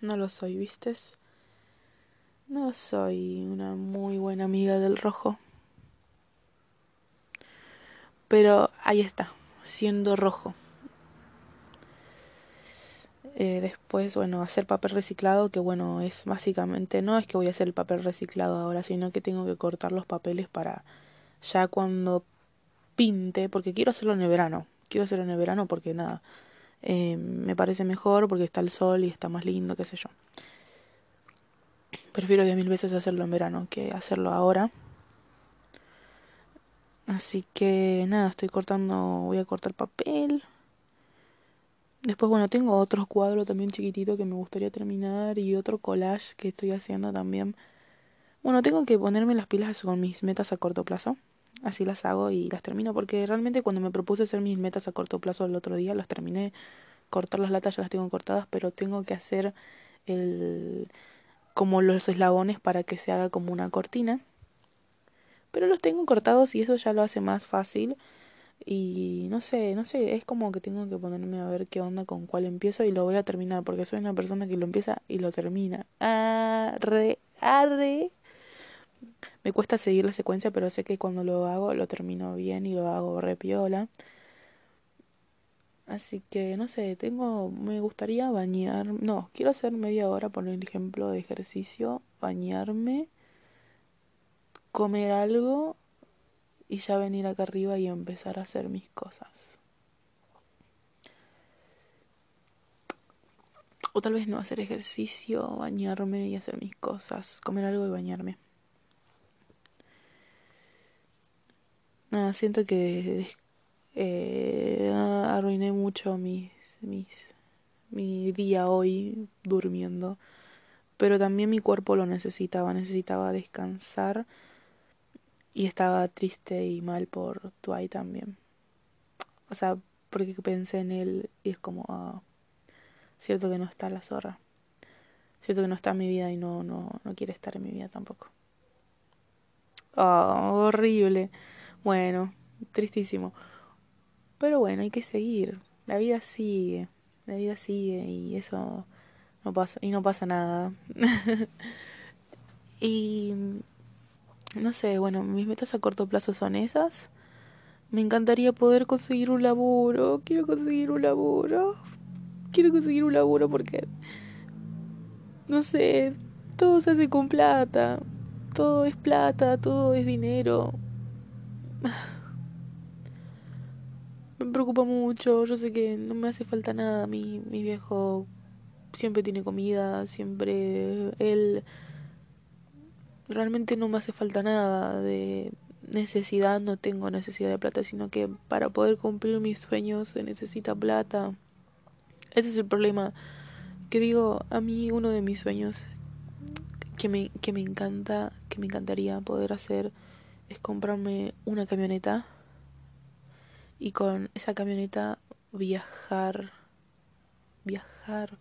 No lo soy, ¿vistes? No soy una muy buena amiga del rojo. Pero ahí está, siendo rojo. Eh, después, bueno, hacer papel reciclado, que bueno, es básicamente, no es que voy a hacer el papel reciclado ahora, sino que tengo que cortar los papeles para ya cuando pinte, porque quiero hacerlo en el verano, quiero hacerlo en el verano porque nada, eh, me parece mejor porque está el sol y está más lindo, qué sé yo. Prefiero diez mil veces hacerlo en verano que hacerlo ahora. Así que nada, estoy cortando, voy a cortar papel. Después, bueno, tengo otros cuadros también chiquititos que me gustaría terminar y otro collage que estoy haciendo también. Bueno, tengo que ponerme las pilas con mis metas a corto plazo. Así las hago y las termino porque realmente cuando me propuse hacer mis metas a corto plazo el otro día las terminé. Cortar las latas ya las tengo cortadas, pero tengo que hacer el como los eslabones para que se haga como una cortina. Pero los tengo cortados y eso ya lo hace más fácil y no sé, no sé, es como que tengo que ponerme a ver qué onda con cuál empiezo y lo voy a terminar, porque soy una persona que lo empieza y lo termina. Arre, arre. Me cuesta seguir la secuencia, pero sé que cuando lo hago lo termino bien y lo hago repiola. Así que no sé, tengo, me gustaría bañar, no, quiero hacer media hora, por ejemplo, de ejercicio, bañarme, comer algo y ya venir acá arriba y empezar a hacer mis cosas. O tal vez no hacer ejercicio, bañarme y hacer mis cosas, comer algo y bañarme. Nada, siento que eh, arruiné mucho mis, mis, mi día hoy durmiendo. Pero también mi cuerpo lo necesitaba, necesitaba descansar y estaba triste y mal por Twai también. O sea, porque pensé en él y es como, ah, cierto que no está la zorra. Cierto que no está en mi vida y no, no, no quiere estar en mi vida tampoco. Oh, horrible. Bueno, tristísimo. Pero bueno, hay que seguir. La vida sigue. La vida sigue y eso no pasa y no pasa nada. <laughs> y no sé, bueno, mis metas a corto plazo son esas. Me encantaría poder conseguir un laburo. Quiero conseguir un laburo. Quiero conseguir un laburo porque... No sé, todo se hace con plata. Todo es plata, todo es dinero. <sighs> Me preocupa mucho, yo sé que no me hace falta nada. Mi, mi viejo siempre tiene comida, siempre él... Realmente no me hace falta nada de necesidad, no tengo necesidad de plata, sino que para poder cumplir mis sueños se necesita plata. Ese es el problema. Que digo, a mí uno de mis sueños que me, que me encanta, que me encantaría poder hacer es comprarme una camioneta y con esa camioneta viajar, viajar,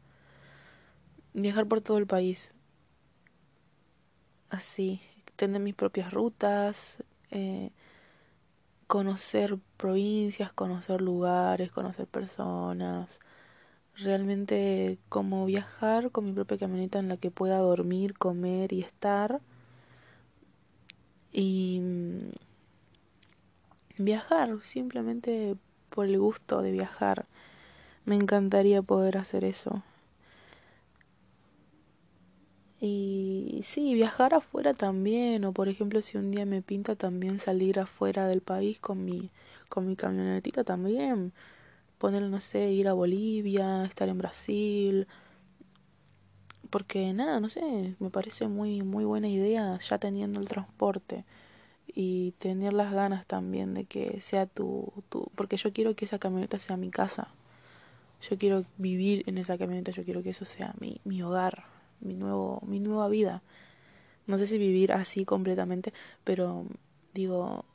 viajar por todo el país. Así, tener mis propias rutas, eh, conocer provincias, conocer lugares, conocer personas. Realmente como viajar con mi propia camioneta en la que pueda dormir, comer y estar. Y mm, viajar, simplemente por el gusto de viajar. Me encantaría poder hacer eso. Y sí, viajar afuera también, o por ejemplo si un día me pinta también salir afuera del país con mi, con mi camionetita también, poner, no sé, ir a Bolivia, estar en Brasil, porque nada, no sé, me parece muy, muy buena idea ya teniendo el transporte y tener las ganas también de que sea tu, tu, porque yo quiero que esa camioneta sea mi casa, yo quiero vivir en esa camioneta, yo quiero que eso sea mi, mi hogar mi, nuevo, mi nueva vida. No sé si vivir así completamente, pero digo,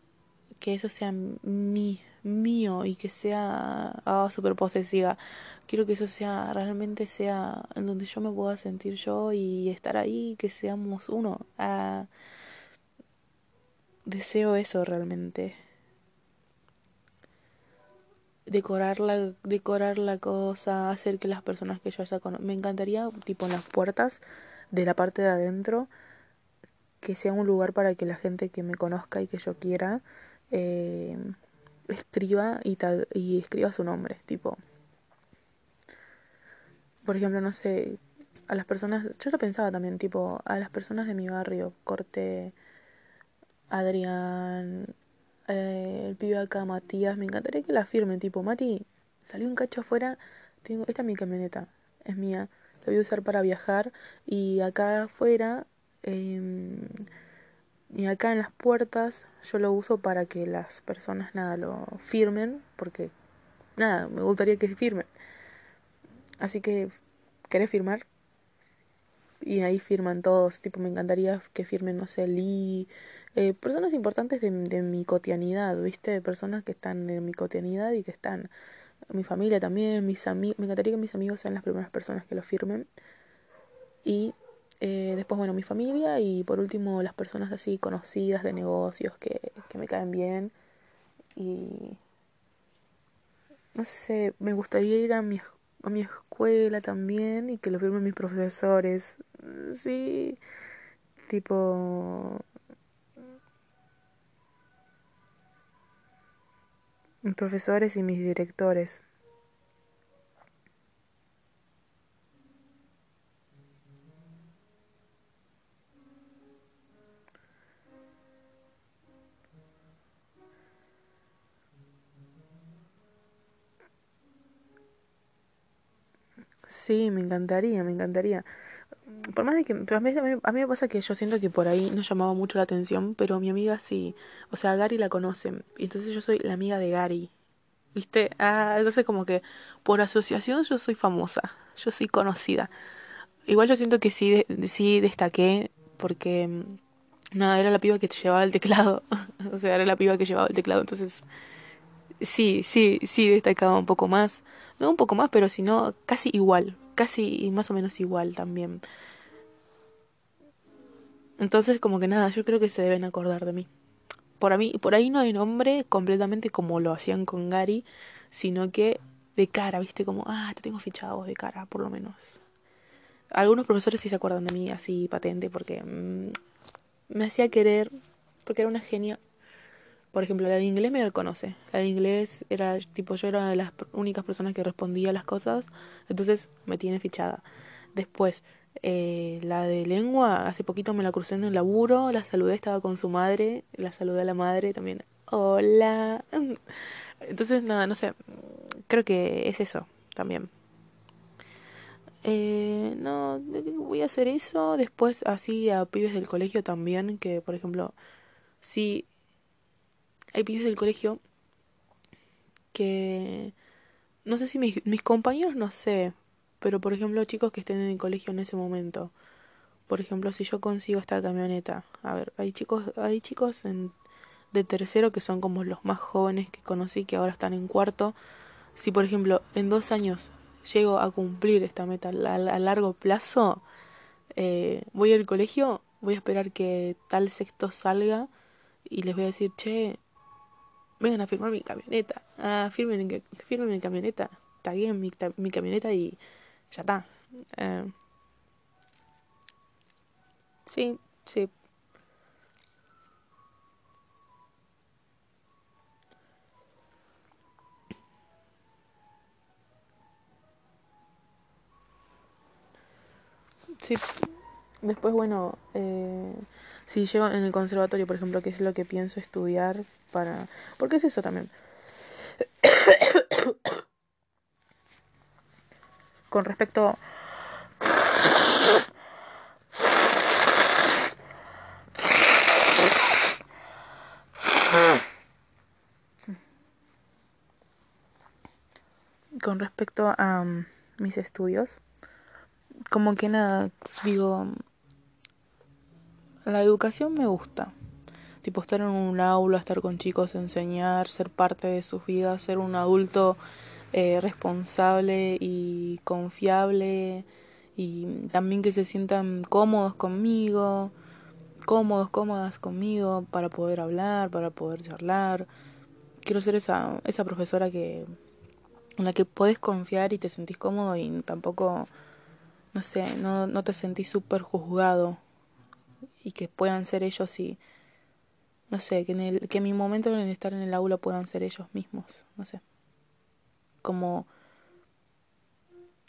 que eso sea mi, mío y que sea ah, súper posesiva. Quiero que eso sea, realmente sea en donde yo me pueda sentir yo y estar ahí, que seamos uno. Ah, deseo eso realmente decorar la, decorar la cosa, hacer que las personas que yo haya conocido... Me encantaría, tipo en las puertas de la parte de adentro, que sea un lugar para que la gente que me conozca y que yo quiera eh, escriba y, y escriba su nombre, tipo. Por ejemplo, no sé, a las personas, yo lo pensaba también, tipo, a las personas de mi barrio, corte Adrián, eh, el pibe acá, Matías, me encantaría que la firme, tipo, Mati, salí un cacho afuera, tengo, esta es mi camioneta, es mía, la voy a usar para viajar y acá afuera, em, y acá en las puertas, yo lo uso para que las personas, nada, lo firmen, porque, nada, me gustaría que firmen. Así que, ¿querés firmar? Y ahí firman todos, tipo, me encantaría que firmen, no sé, Lee, eh, personas importantes de, de, mi cotidianidad, ¿viste? Personas que están en mi cotidianidad y que están, mi familia también, mis amigos, me encantaría que mis amigos sean las primeras personas que lo firmen. Y eh, después, bueno, mi familia y por último las personas así conocidas de negocios que, que me caen bien. Y no sé, me gustaría ir a mi, a mi escuela también y que lo firmen mis profesores. Sí, tipo mis profesores y mis directores. Sí, me encantaría, me encantaría por más de que a mí, a me pasa que yo siento que por ahí no llamaba mucho la atención, pero mi amiga sí. O sea, Gary la conoce. Y entonces yo soy la amiga de Gary. ¿Viste? Ah, entonces como que por asociación yo soy famosa. Yo soy conocida. Igual yo siento que sí, sí destaqué porque... Mm, nada, era la piba que llevaba el teclado. <laughs> o sea, era la piba que llevaba el teclado. Entonces, sí, sí, sí destacaba un poco más. No un poco más, pero sino casi igual. Casi más o menos igual también. Entonces, como que nada, yo creo que se deben acordar de mí. Por, mí, por ahí no hay nombre completamente como lo hacían con Gary, sino que de cara, ¿viste? Como, ah, te tengo fichado de cara, por lo menos. Algunos profesores sí se acuerdan de mí así patente porque mm, me hacía querer, porque era una genia, Por ejemplo, la de inglés me reconoce. La de inglés era tipo, yo era de las únicas personas que respondía a las cosas, entonces me tiene fichada. Después, eh, la de lengua, hace poquito me la crucé en el laburo, la saludé, estaba con su madre, la saludé a la madre también. Hola. <laughs> Entonces, nada, no sé, creo que es eso también. Eh, no, voy a hacer eso. Después, así a pibes del colegio también, que por ejemplo, si hay pibes del colegio que no sé si mis, compañeros, no sé, pero por ejemplo, chicos que estén en el colegio en ese momento. Por ejemplo, si yo consigo esta camioneta, a ver, hay chicos, hay chicos en, de tercero que son como los más jóvenes que conocí que ahora están en cuarto. Si por ejemplo en dos años llego a cumplir esta meta a, largo plazo, eh, voy al colegio, voy a esperar que tal sexto salga y les voy a decir, che, vengan a firmar mi camioneta, ah, firmen, firmen mi camioneta, taguen mi, mi camioneta y ya está. Eh, sí, sí. Sí. Después, bueno, eh, si llego en el conservatorio, por ejemplo, que es lo que pienso estudiar para... Porque es eso también. Con respecto... Con respecto a um, mis estudios, como que nada, digo, la educación me gusta. Tipo, estar en un aula, estar con chicos, enseñar, ser parte de sus vidas, ser un adulto eh, responsable y confiable y también que se sientan cómodos conmigo, cómodos, cómodas conmigo para poder hablar, para poder charlar. Quiero ser esa, esa profesora que en la que puedes confiar y te sentís cómodo y tampoco, no sé, no, no te sentís súper juzgado y que puedan ser ellos y, no sé, que, en el, que mi momento en estar en el aula puedan ser ellos mismos, no sé como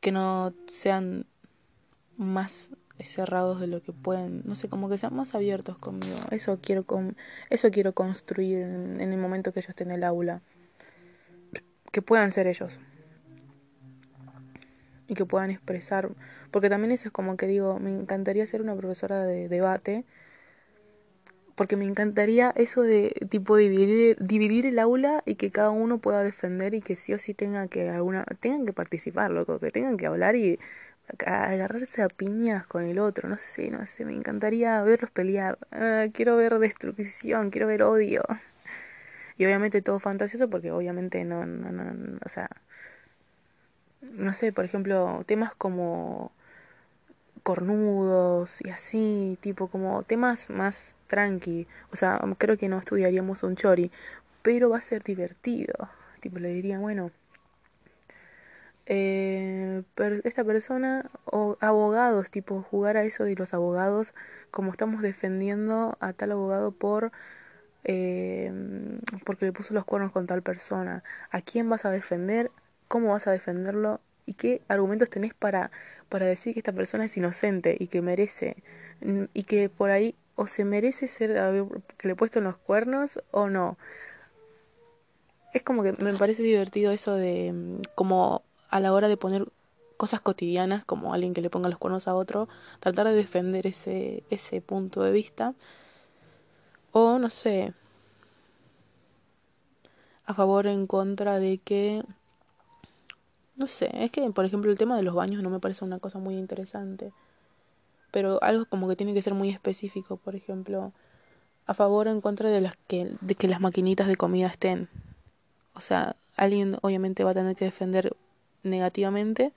que no sean más cerrados de lo que pueden, no sé, como que sean más abiertos conmigo. Eso quiero con, eso quiero construir en, el momento que ellos estén en el aula. Que puedan ser ellos. Y que puedan expresar, porque también eso es como que digo, me encantaría ser una profesora de debate porque me encantaría eso de tipo dividir, dividir el aula y que cada uno pueda defender y que sí o sí tenga que alguna tengan que participar, loco, que tengan que hablar y agarrarse a piñas con el otro, no sé, no sé, me encantaría verlos pelear. Ah, quiero ver destrucción, quiero ver odio. Y obviamente todo fantasioso porque obviamente no, no, no, o sea, no sé, por ejemplo, temas como cornudos y así, tipo como temas más tranqui. O sea, creo que no estudiaríamos un chori, pero va a ser divertido. Tipo, le diría, bueno, eh, esta persona o abogados, tipo jugar a eso de los abogados, como estamos defendiendo a tal abogado por eh, porque le puso los cuernos con tal persona. ¿A quién vas a defender? ¿Cómo vas a defenderlo? ¿Y qué argumentos tenés para para decir que esta persona es inocente y que merece mm, y que por ahí o se merece ser que le he puesto los cuernos o no. Es como que me parece divertido eso de mm, como a la hora de poner cosas cotidianas como alguien que le ponga los cuernos a otro, tratar de defender ese ese punto de vista o no sé, a favor o en contra de que no sé, es que, por ejemplo, el tema de los baños no me parece una cosa muy interesante. Pero algo como que tiene que ser muy específico, por ejemplo, a favor o en contra de, las que, de que las maquinitas de comida estén. O sea, alguien obviamente va a tener que defender negativamente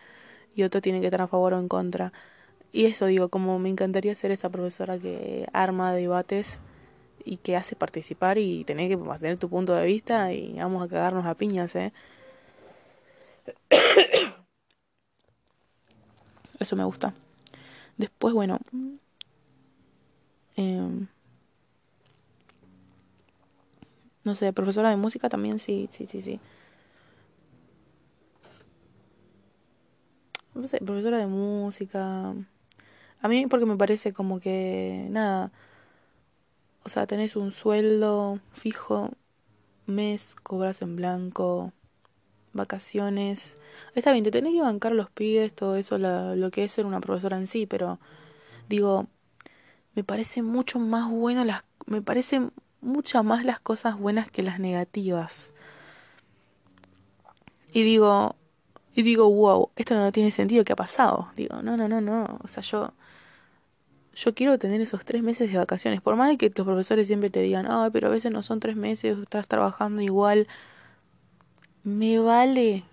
y otro tiene que estar a favor o en contra. Y eso digo, como me encantaría ser esa profesora que arma debates y que hace participar y tener que tener tu punto de vista y vamos a cagarnos a piñas, ¿eh? <coughs> Eso me gusta. Después, bueno. Em, No sé, profesora de música también, sí, sí, sí, sí. No sé, profesora de música. A mí porque me parece como que, nada, o sea, tenés un sueldo fijo, mes, cobras en blanco, vacaciones. Está bien, te tenés que bancar los pibes, todo eso, lo que es ser una profesora en sí, pero digo, me parece mucho más bueno las, me parecen muchas más las cosas buenas que las negativas. Y digo, y digo, wow, esto no tiene sentido, ¿qué ha pasado? Digo, no, no, no, no, o sea, yo yo quiero tener esos tres meses de vacaciones. Por más que los profesores siempre te digan, ay, pero a veces no son tres meses, estás trabajando igual. Me vale,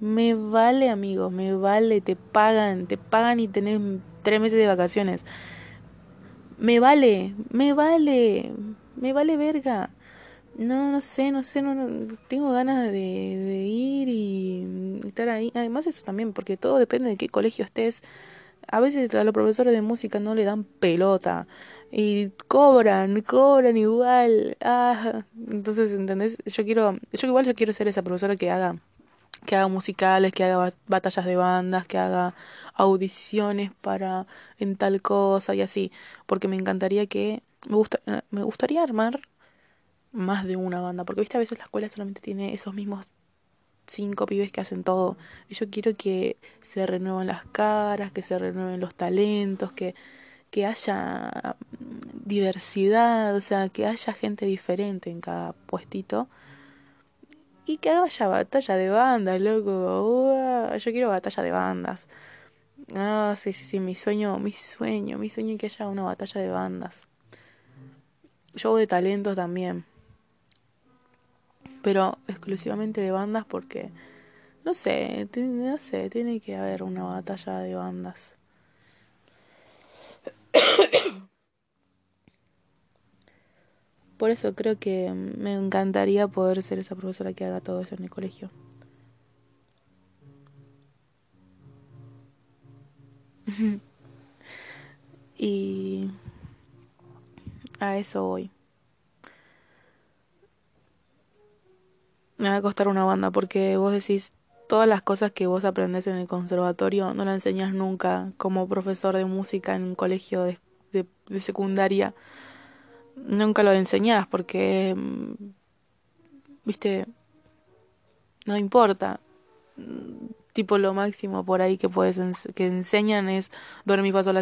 me vale, amigo, me vale, te pagan, te pagan y tenés tres meses de vacaciones. Me vale, me vale, me vale verga. No, no sé, no sé, no, tengo ganas de ir y estar ahí. Además eso también, porque todo depende de qué colegio estés a veces a los profesores de música no le dan pelota y cobran, cobran igual. Ah, entonces, ¿entendés? Yo quiero, yo igual yo quiero ser esa profesora que haga que haga musicales, que haga batallas de bandas, que haga audiciones para en tal cosa y así, porque me encantaría que me gusta me gustaría armar más de una banda, porque viste a veces la escuela solamente tiene esos mismos cinco pibes que hacen todo. Y yo quiero que se renueven las caras, que se renueven los talentos, que, que haya diversidad, o sea, que haya gente diferente en cada puestito. Y que haya batalla de bandas, loco. yo quiero batalla de bandas. Ah, sí, sí, sí, mi sueño, mi sueño, mi sueño es que haya una batalla de bandas. Show de talentos también pero exclusivamente de bandas porque no sé, no sé, tiene que haber una batalla de bandas. Por eso creo que me encantaría poder ser esa profesora que haga todo eso en el colegio. <laughs> y a eso voy. me va a costar una banda porque vos decís todas las cosas que vos aprendés en el conservatorio no las enseñas nunca como profesor de música en un colegio de, de, secundaria. Nunca lo enseñás porque, mm, viste, no importa. Tipo lo máximo por ahí que puedes que enseñan es do, mi, fa, sol,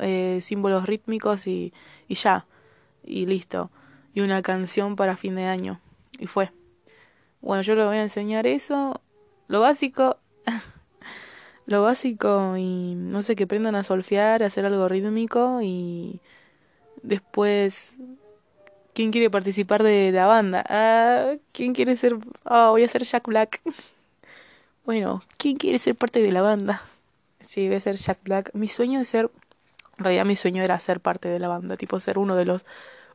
eh, símbolos rítmicos y, y ya. Y listo. Y una canción para fin de año. Y fue. Bueno, yo le voy a enseñar eso, lo básico, <laughs> lo básico y no sé, que aprendan a solfear, a hacer algo rítmico y después, ¿quién quiere participar de, la banda? Ah, ¿quién quiere ser? Ah, voy a ser Jack Black. <laughs> bueno, ¿quién quiere ser parte de la banda? Sí, voy a ser Jack Black. Mi sueño es ser, en realidad mi sueño era ser parte de la banda, tipo ser uno de los,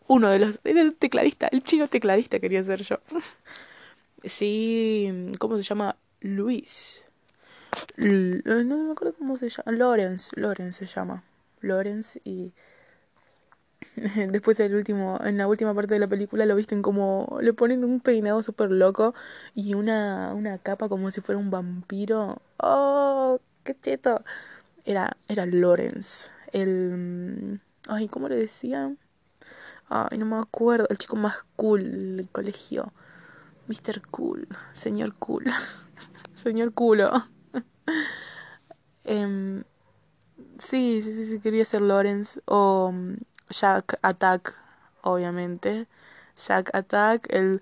uno de los, el tecladista, el chino tecladista quería ser yo. <laughs> Sí, ¿cómo se llama? Luis. no, me acuerdo cómo se llama. Lorenz, Lorenz se llama. Lorenz y <laughs> después el último, en la última parte de la película lo visten como le ponen un peinado súper loco y una, una capa como si fuera un vampiro. ¡Oh! ¡Qué cheto! Era, era Lorenz. El... Ay, ¿cómo le decían? Ay, no me acuerdo. El chico más cool del colegio. Mr. Cool, señor Cool, <laughs> señor Culo. <laughs> eh, sí, sí, sí, sí, quería ser Lawrence o um, Jack Attack, obviamente. Jack Attack, el,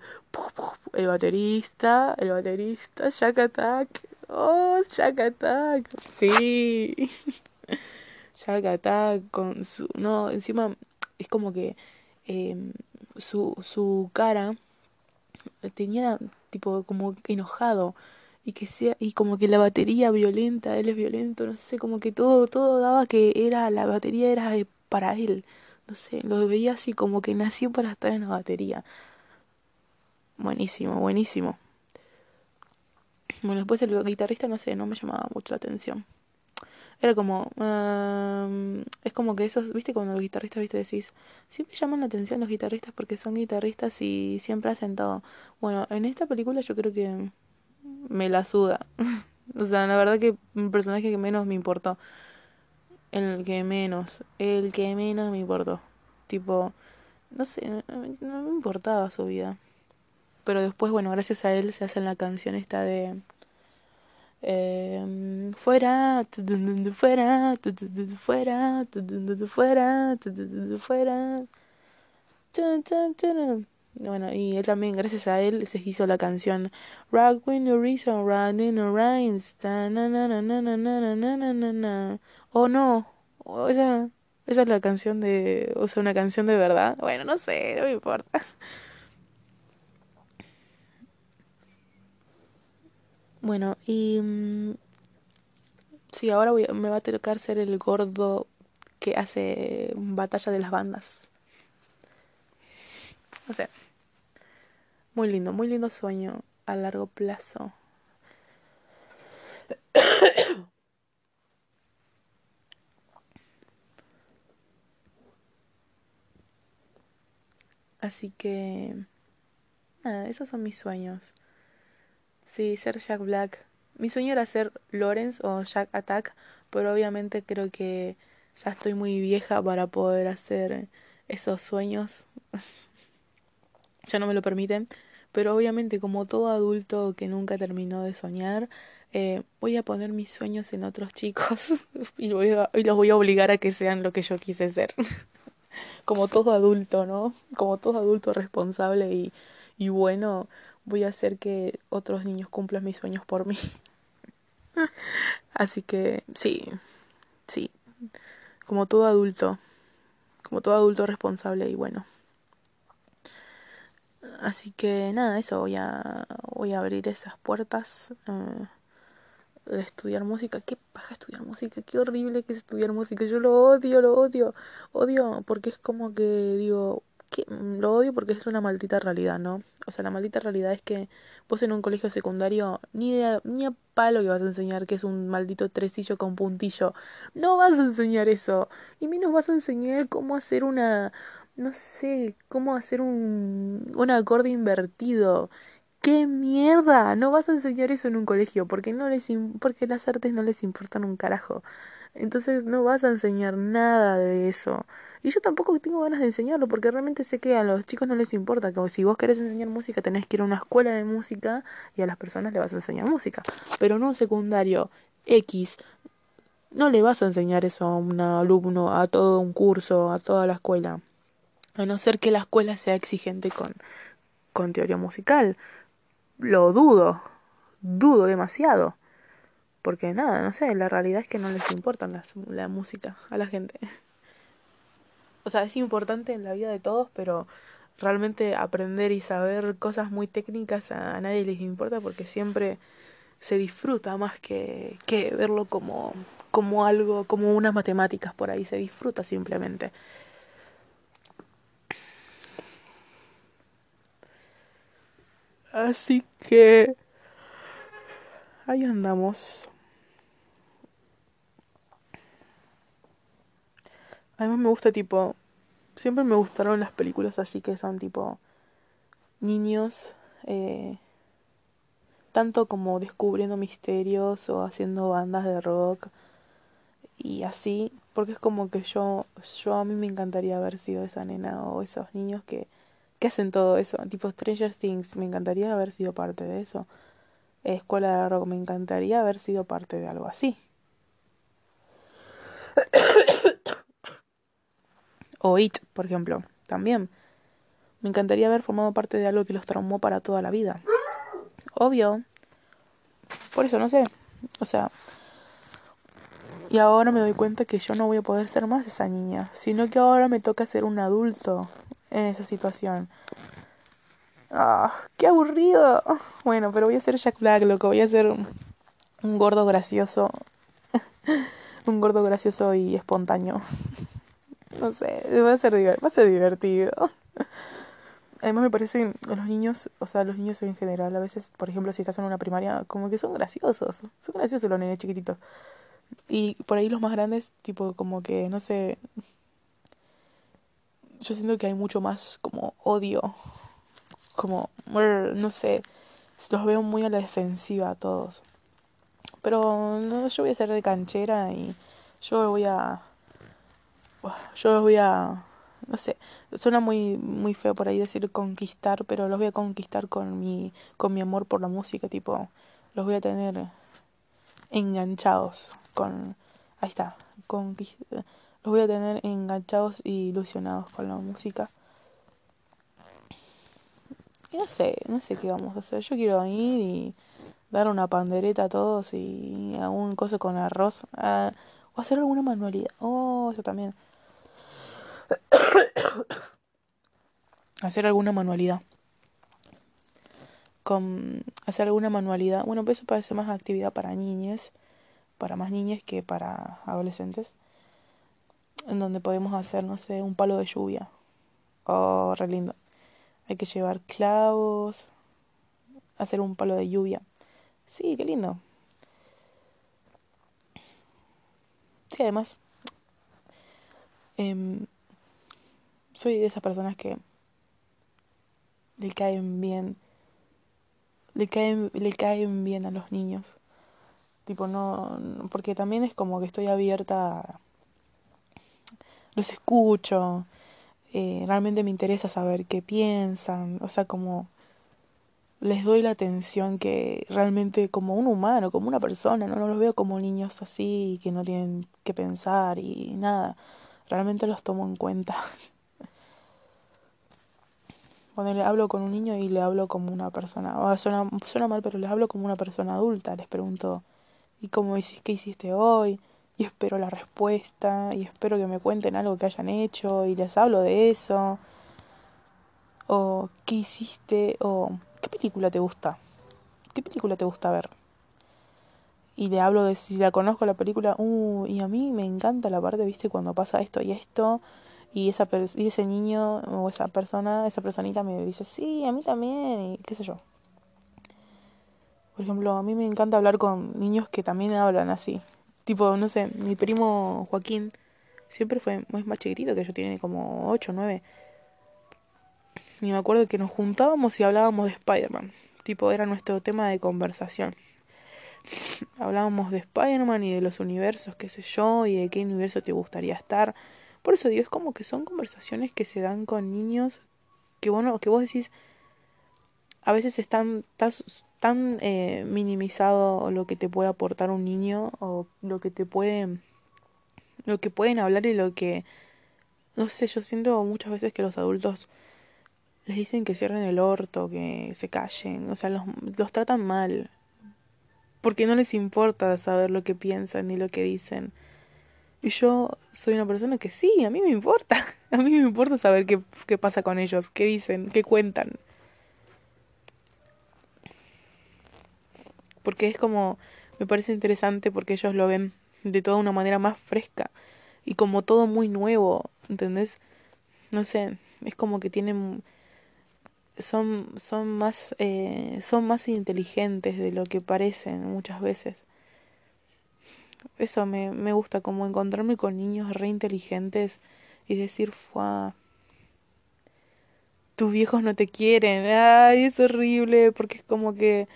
el baterista, el baterista, Jack Attack. Oh, Jack Attack. Sí. <laughs> Jack Attack con su... No, encima es como que eh, su, su cara tenía tipo como enojado. Y que sea y como que la batería violenta él es violento no sé como que todo todo daba que era la batería era para él. No sé lo veía así como que nació para estar en la batería. Buenísimo buenísimo. Bueno después el guitarrista no sé no me llamaba mucho la atención Era como, um, es como que esos, viste, cuando los guitarristas, viste, decís, siempre llaman la atención los guitarristas porque son guitarristas y siempre hacen todo. Bueno, en esta película yo creo que me la suda. <laughs> o sea, la verdad que un personaje que menos me importó. El que menos, el que menos me importó. Tipo, no sé, no, me importaba su vida. Pero después, bueno, gracias a él se hace la canción esta de... Eh, fuera, fuera, fuera, fuera, fuera. Bueno, y él también, gracias a él, se hizo la canción Rock when the reason, running rhymes. Oh no, esa, esa es la canción de. O sea, una canción de verdad. Bueno, no sé, no me importa. Bueno, y. Mm, sí, ahora voy, me va a tocar ser el gordo que hace batalla de las bandas. O sea, muy lindo, muy lindo sueño a largo plazo. <coughs> Así que... Nada, esos son mis sueños. Sí, ser Jack Black. Mi sueño era ser Lawrence o Jack Attack, pero obviamente creo que ya estoy muy vieja para poder hacer esos sueños. <laughs> ya no me lo permiten. Pero obviamente como todo adulto que nunca terminó de soñar, eh, voy a poner mis sueños en otros chicos <laughs> y, voy y los voy a obligar a que sean lo que yo quise ser. <laughs> como todo adulto, ¿no? Como todo adulto responsable y bueno, voy a hacer que otros niños cumplan mis sueños por mí. <laughs> Así que sí, sí, como todo adulto, como todo adulto responsable y bueno. Así que nada, eso voy a voy a abrir esas puertas. Eh, estudiar música, qué paja estudiar música, qué horrible que es estudiar música, yo lo odio, lo odio, odio porque es como que digo, que lo odio porque es una maldita realidad, ¿no? O sea, la maldita realidad es que vos en un colegio secundario ni ni a palo que vas a enseñar que es un maldito tresillo con puntillo, no vas a enseñar eso, y menos vas a enseñar cómo hacer una no sé, cómo hacer un un acorde invertido ¿Qué mierda? No vas a enseñar eso en un colegio porque no les porque las artes no les importan un carajo. Entonces no vas a enseñar nada de eso. Y yo tampoco tengo ganas de enseñarlo porque realmente sé que a los chicos no les importa. Que si vos querés enseñar música tenés que ir a una escuela de música y a las personas le vas a enseñar música. Pero no un secundario X. No le vas a enseñar eso a un alumno, a todo un curso, a toda la escuela. A no ser que la escuela sea exigente con, con teoría musical lo dudo, dudo demasiado. Porque nada, no sé, la realidad es que no les importa la música a la gente. <laughs> O sea, es importante en la vida de todos, pero realmente aprender y saber cosas muy técnicas a, nadie les importa porque siempre se disfruta más que, que verlo como, como algo, como unas matemáticas por ahí, se disfruta simplemente. Así que ahí andamos. Además me gusta tipo, siempre me gustaron las películas así que son tipo niños, eh, tanto como descubriendo misterios o haciendo bandas de rock y así, porque es como que yo, yo a mí me encantaría haber sido esa nena o esos niños que que hacen todo eso. Tipo Stranger Things, me encantaría haber sido parte de eso. Escuela de Rock, me encantaría haber sido parte de algo así. O It, por ejemplo, también. Me encantaría haber formado parte de algo que los traumó para toda la vida. Obvio. Por eso, no sé. O sea... Y ahora me doy cuenta que yo no voy a poder ser más esa niña, sino que ahora me toca ser un adulto en esa situación. Ah, qué aburrido. Bueno, pero voy a ser Jack Black, loco. Voy a ser un, gordo gracioso. <laughs> un gordo gracioso y espontáneo. No sé, va a ser, va a ser divertido. <laughs> Además me parecen los niños, o sea, los niños en general, a veces, por ejemplo, si estás en una primaria, como que son graciosos. Son graciosos los nenes chiquititos. Y por ahí los más grandes, tipo, como que, no sé, yo siento que hay mucho más como odio, como, no sé, los veo muy a la defensiva a todos. Pero no, yo voy a ser de canchera y yo voy a, yo los voy a, no sé, suena muy, muy feo por ahí decir conquistar, pero los voy a conquistar con mi, con mi amor por la música, tipo, los voy a tener enganchados con, ahí está, los voy a tener enganchados y ilusionados con la música. Y no sé, no sé qué vamos a hacer. Yo quiero ir y dar una pandereta a todos y algún cosa con arroz. Ah, o hacer alguna manualidad. Oh, eso también. <coughs> hacer alguna manualidad. Con hacer alguna manualidad. Bueno, pues eso parece más actividad para niñas, para más niñas que para adolescentes. En donde podemos hacer, no sé, un palo de lluvia. Oh, re lindo. Hay que llevar clavos, hacer un palo de lluvia. Sí, qué lindo. Sí, además, eh, soy de esas personas que le caen bien, le caen, le caen bien a los niños. Tipo, no, porque también es como que estoy abierta, los escucho, eh, realmente me interesa saber qué piensan, o sea, como les doy la atención que realmente como un humano, como una persona, no, no los veo como niños así que no tienen que pensar y nada, realmente los tomo en cuenta. <laughs> Cuando le hablo con un niño y le hablo como una persona, o suena, suena mal, pero les hablo como una persona adulta, les pregunto, ¿y cómo hiciste, qué hiciste hoy? Y espero la respuesta, y espero que me cuenten algo que hayan hecho, y les hablo de eso, o qué hiciste, o qué película te gusta, qué película te gusta ver. Y le hablo de si la conozco la película, uh, y a mí me encanta la parte, viste, cuando pasa esto y esto, y, esa y ese niño o esa persona, esa personita me dice, sí, a mí también, y qué sé yo. Por ejemplo, a mí me encanta hablar con niños que también hablan así. Tipo, no sé, mi primo Joaquín siempre fue más chiquitito que yo, tiene como 8 o 9. Y me acuerdo que nos juntábamos y hablábamos de Spider-Man. Tipo, era nuestro tema de conversación. <laughs> hablábamos de Spider-Man y de los universos, qué sé yo, y de qué universo te gustaría estar. Por eso digo, es como que son conversaciones que se dan con niños que, bueno, que vos decís, a veces están tan, eh, minimizado lo que te puede aportar un niño o lo que te puede, lo que pueden hablar y lo que, no sé, yo siento muchas veces que los adultos les dicen que cierren el orto, que se callen, o sea, los, los tratan mal, porque no les importa saber lo que piensan ni lo que dicen. Y yo soy una persona que sí, a mí me importa. <laughs> A mí me importa saber qué, qué pasa con ellos, qué dicen, qué cuentan. Porque es como, me parece interesante porque ellos lo ven de toda una manera más fresca y como todo muy nuevo, ¿entendés? No sé, es como que tienen son son más eh, son más inteligentes de lo que parecen muchas veces eso me, me gusta, como encontrarme con niños re inteligentes y decir, fuá, tus viejos no te quieren, ay, es horrible, porque es como que,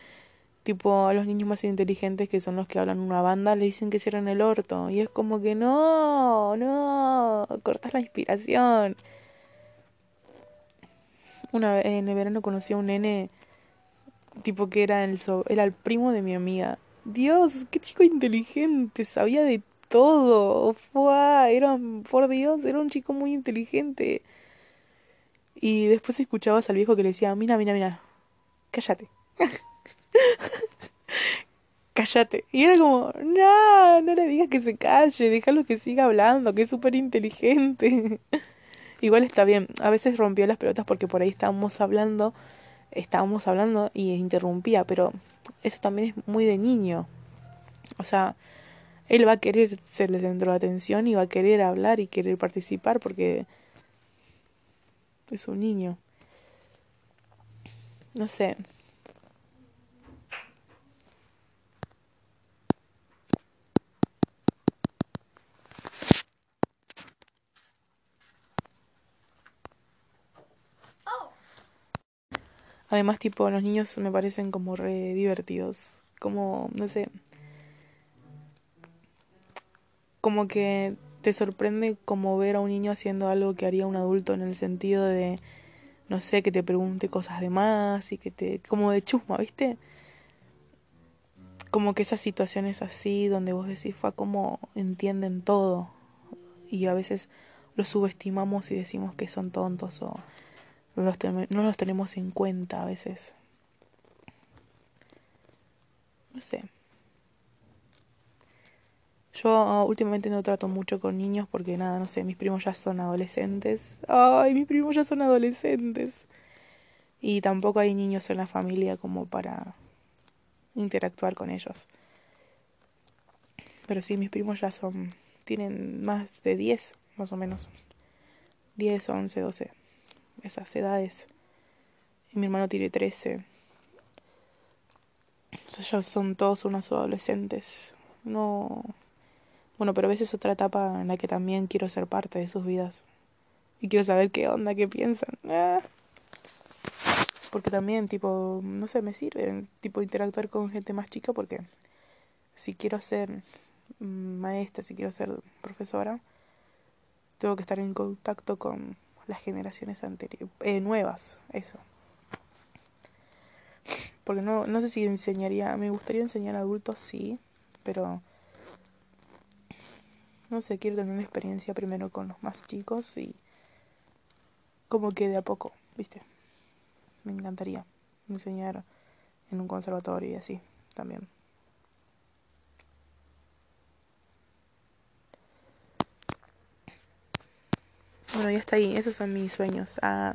tipo, a los niños más inteligentes, que son los que hablan una banda, le dicen que cierran el orto, y es como que, no, no, cortas la inspiración. Una en el verano conocí a un nene, tipo que era el, era el primo de mi amiga, Dios, qué chico inteligente, sabía de todo. Fue, era, por Dios, era un chico muy inteligente. Y después escuchabas al viejo que le decía, mira, mira, mira, cállate. <laughs> cállate. Y era como, no, no le digas que se calle, déjalo que siga hablando, que es súper inteligente. <laughs> Igual está bien, a veces rompía las pelotas porque por ahí estábamos hablando, estábamos hablando y interrumpía, pero eso también es muy de niño. O sea, él va a querer ser el centro de atención y va a querer hablar y querer participar porque es un niño. No sé. Además, tipo, los niños me parecen como re divertidos. Como, no sé. Como que te sorprende como ver a un niño haciendo algo que haría un adulto en el sentido de, no sé, que te pregunte cosas de más y que te, como de chusma, ¿viste? Como que esas situaciones así donde vos decís, fue como entienden todo y a veces los subestimamos y decimos que son tontos o no los, tenemos en cuenta a veces. No sé. Yo últimamente no trato mucho con niños porque nada, no sé, mis primos ya son adolescentes. Ay, mis primos ya son adolescentes. Y tampoco hay niños en la familia como para interactuar con ellos. Pero sí, mis primos ya son, tienen más de 10, más o menos. 10, 11, 12. Esas edades. Y mi hermano tiene 13. O sea, ya son todos unos adolescentes. No bueno, pero a veces otra etapa en la que también quiero ser parte de sus vidas. Y quiero saber qué onda, qué piensan. Ah. Porque también, tipo, no sé, me sirve, tipo, interactuar con gente más chica porque si quiero ser maestra, si quiero ser profesora, tengo que estar en contacto con las generaciones anteriores, eh, nuevas, eso. Porque no, no sé si enseñaría, me gustaría enseñar a adultos, sí, pero no sé, quiero tener una experiencia primero con los más chicos y como que de a poco, ¿viste? Me encantaría enseñar en un conservatorio y así también. Bueno, ya está ahí, esos son mis sueños. Ah,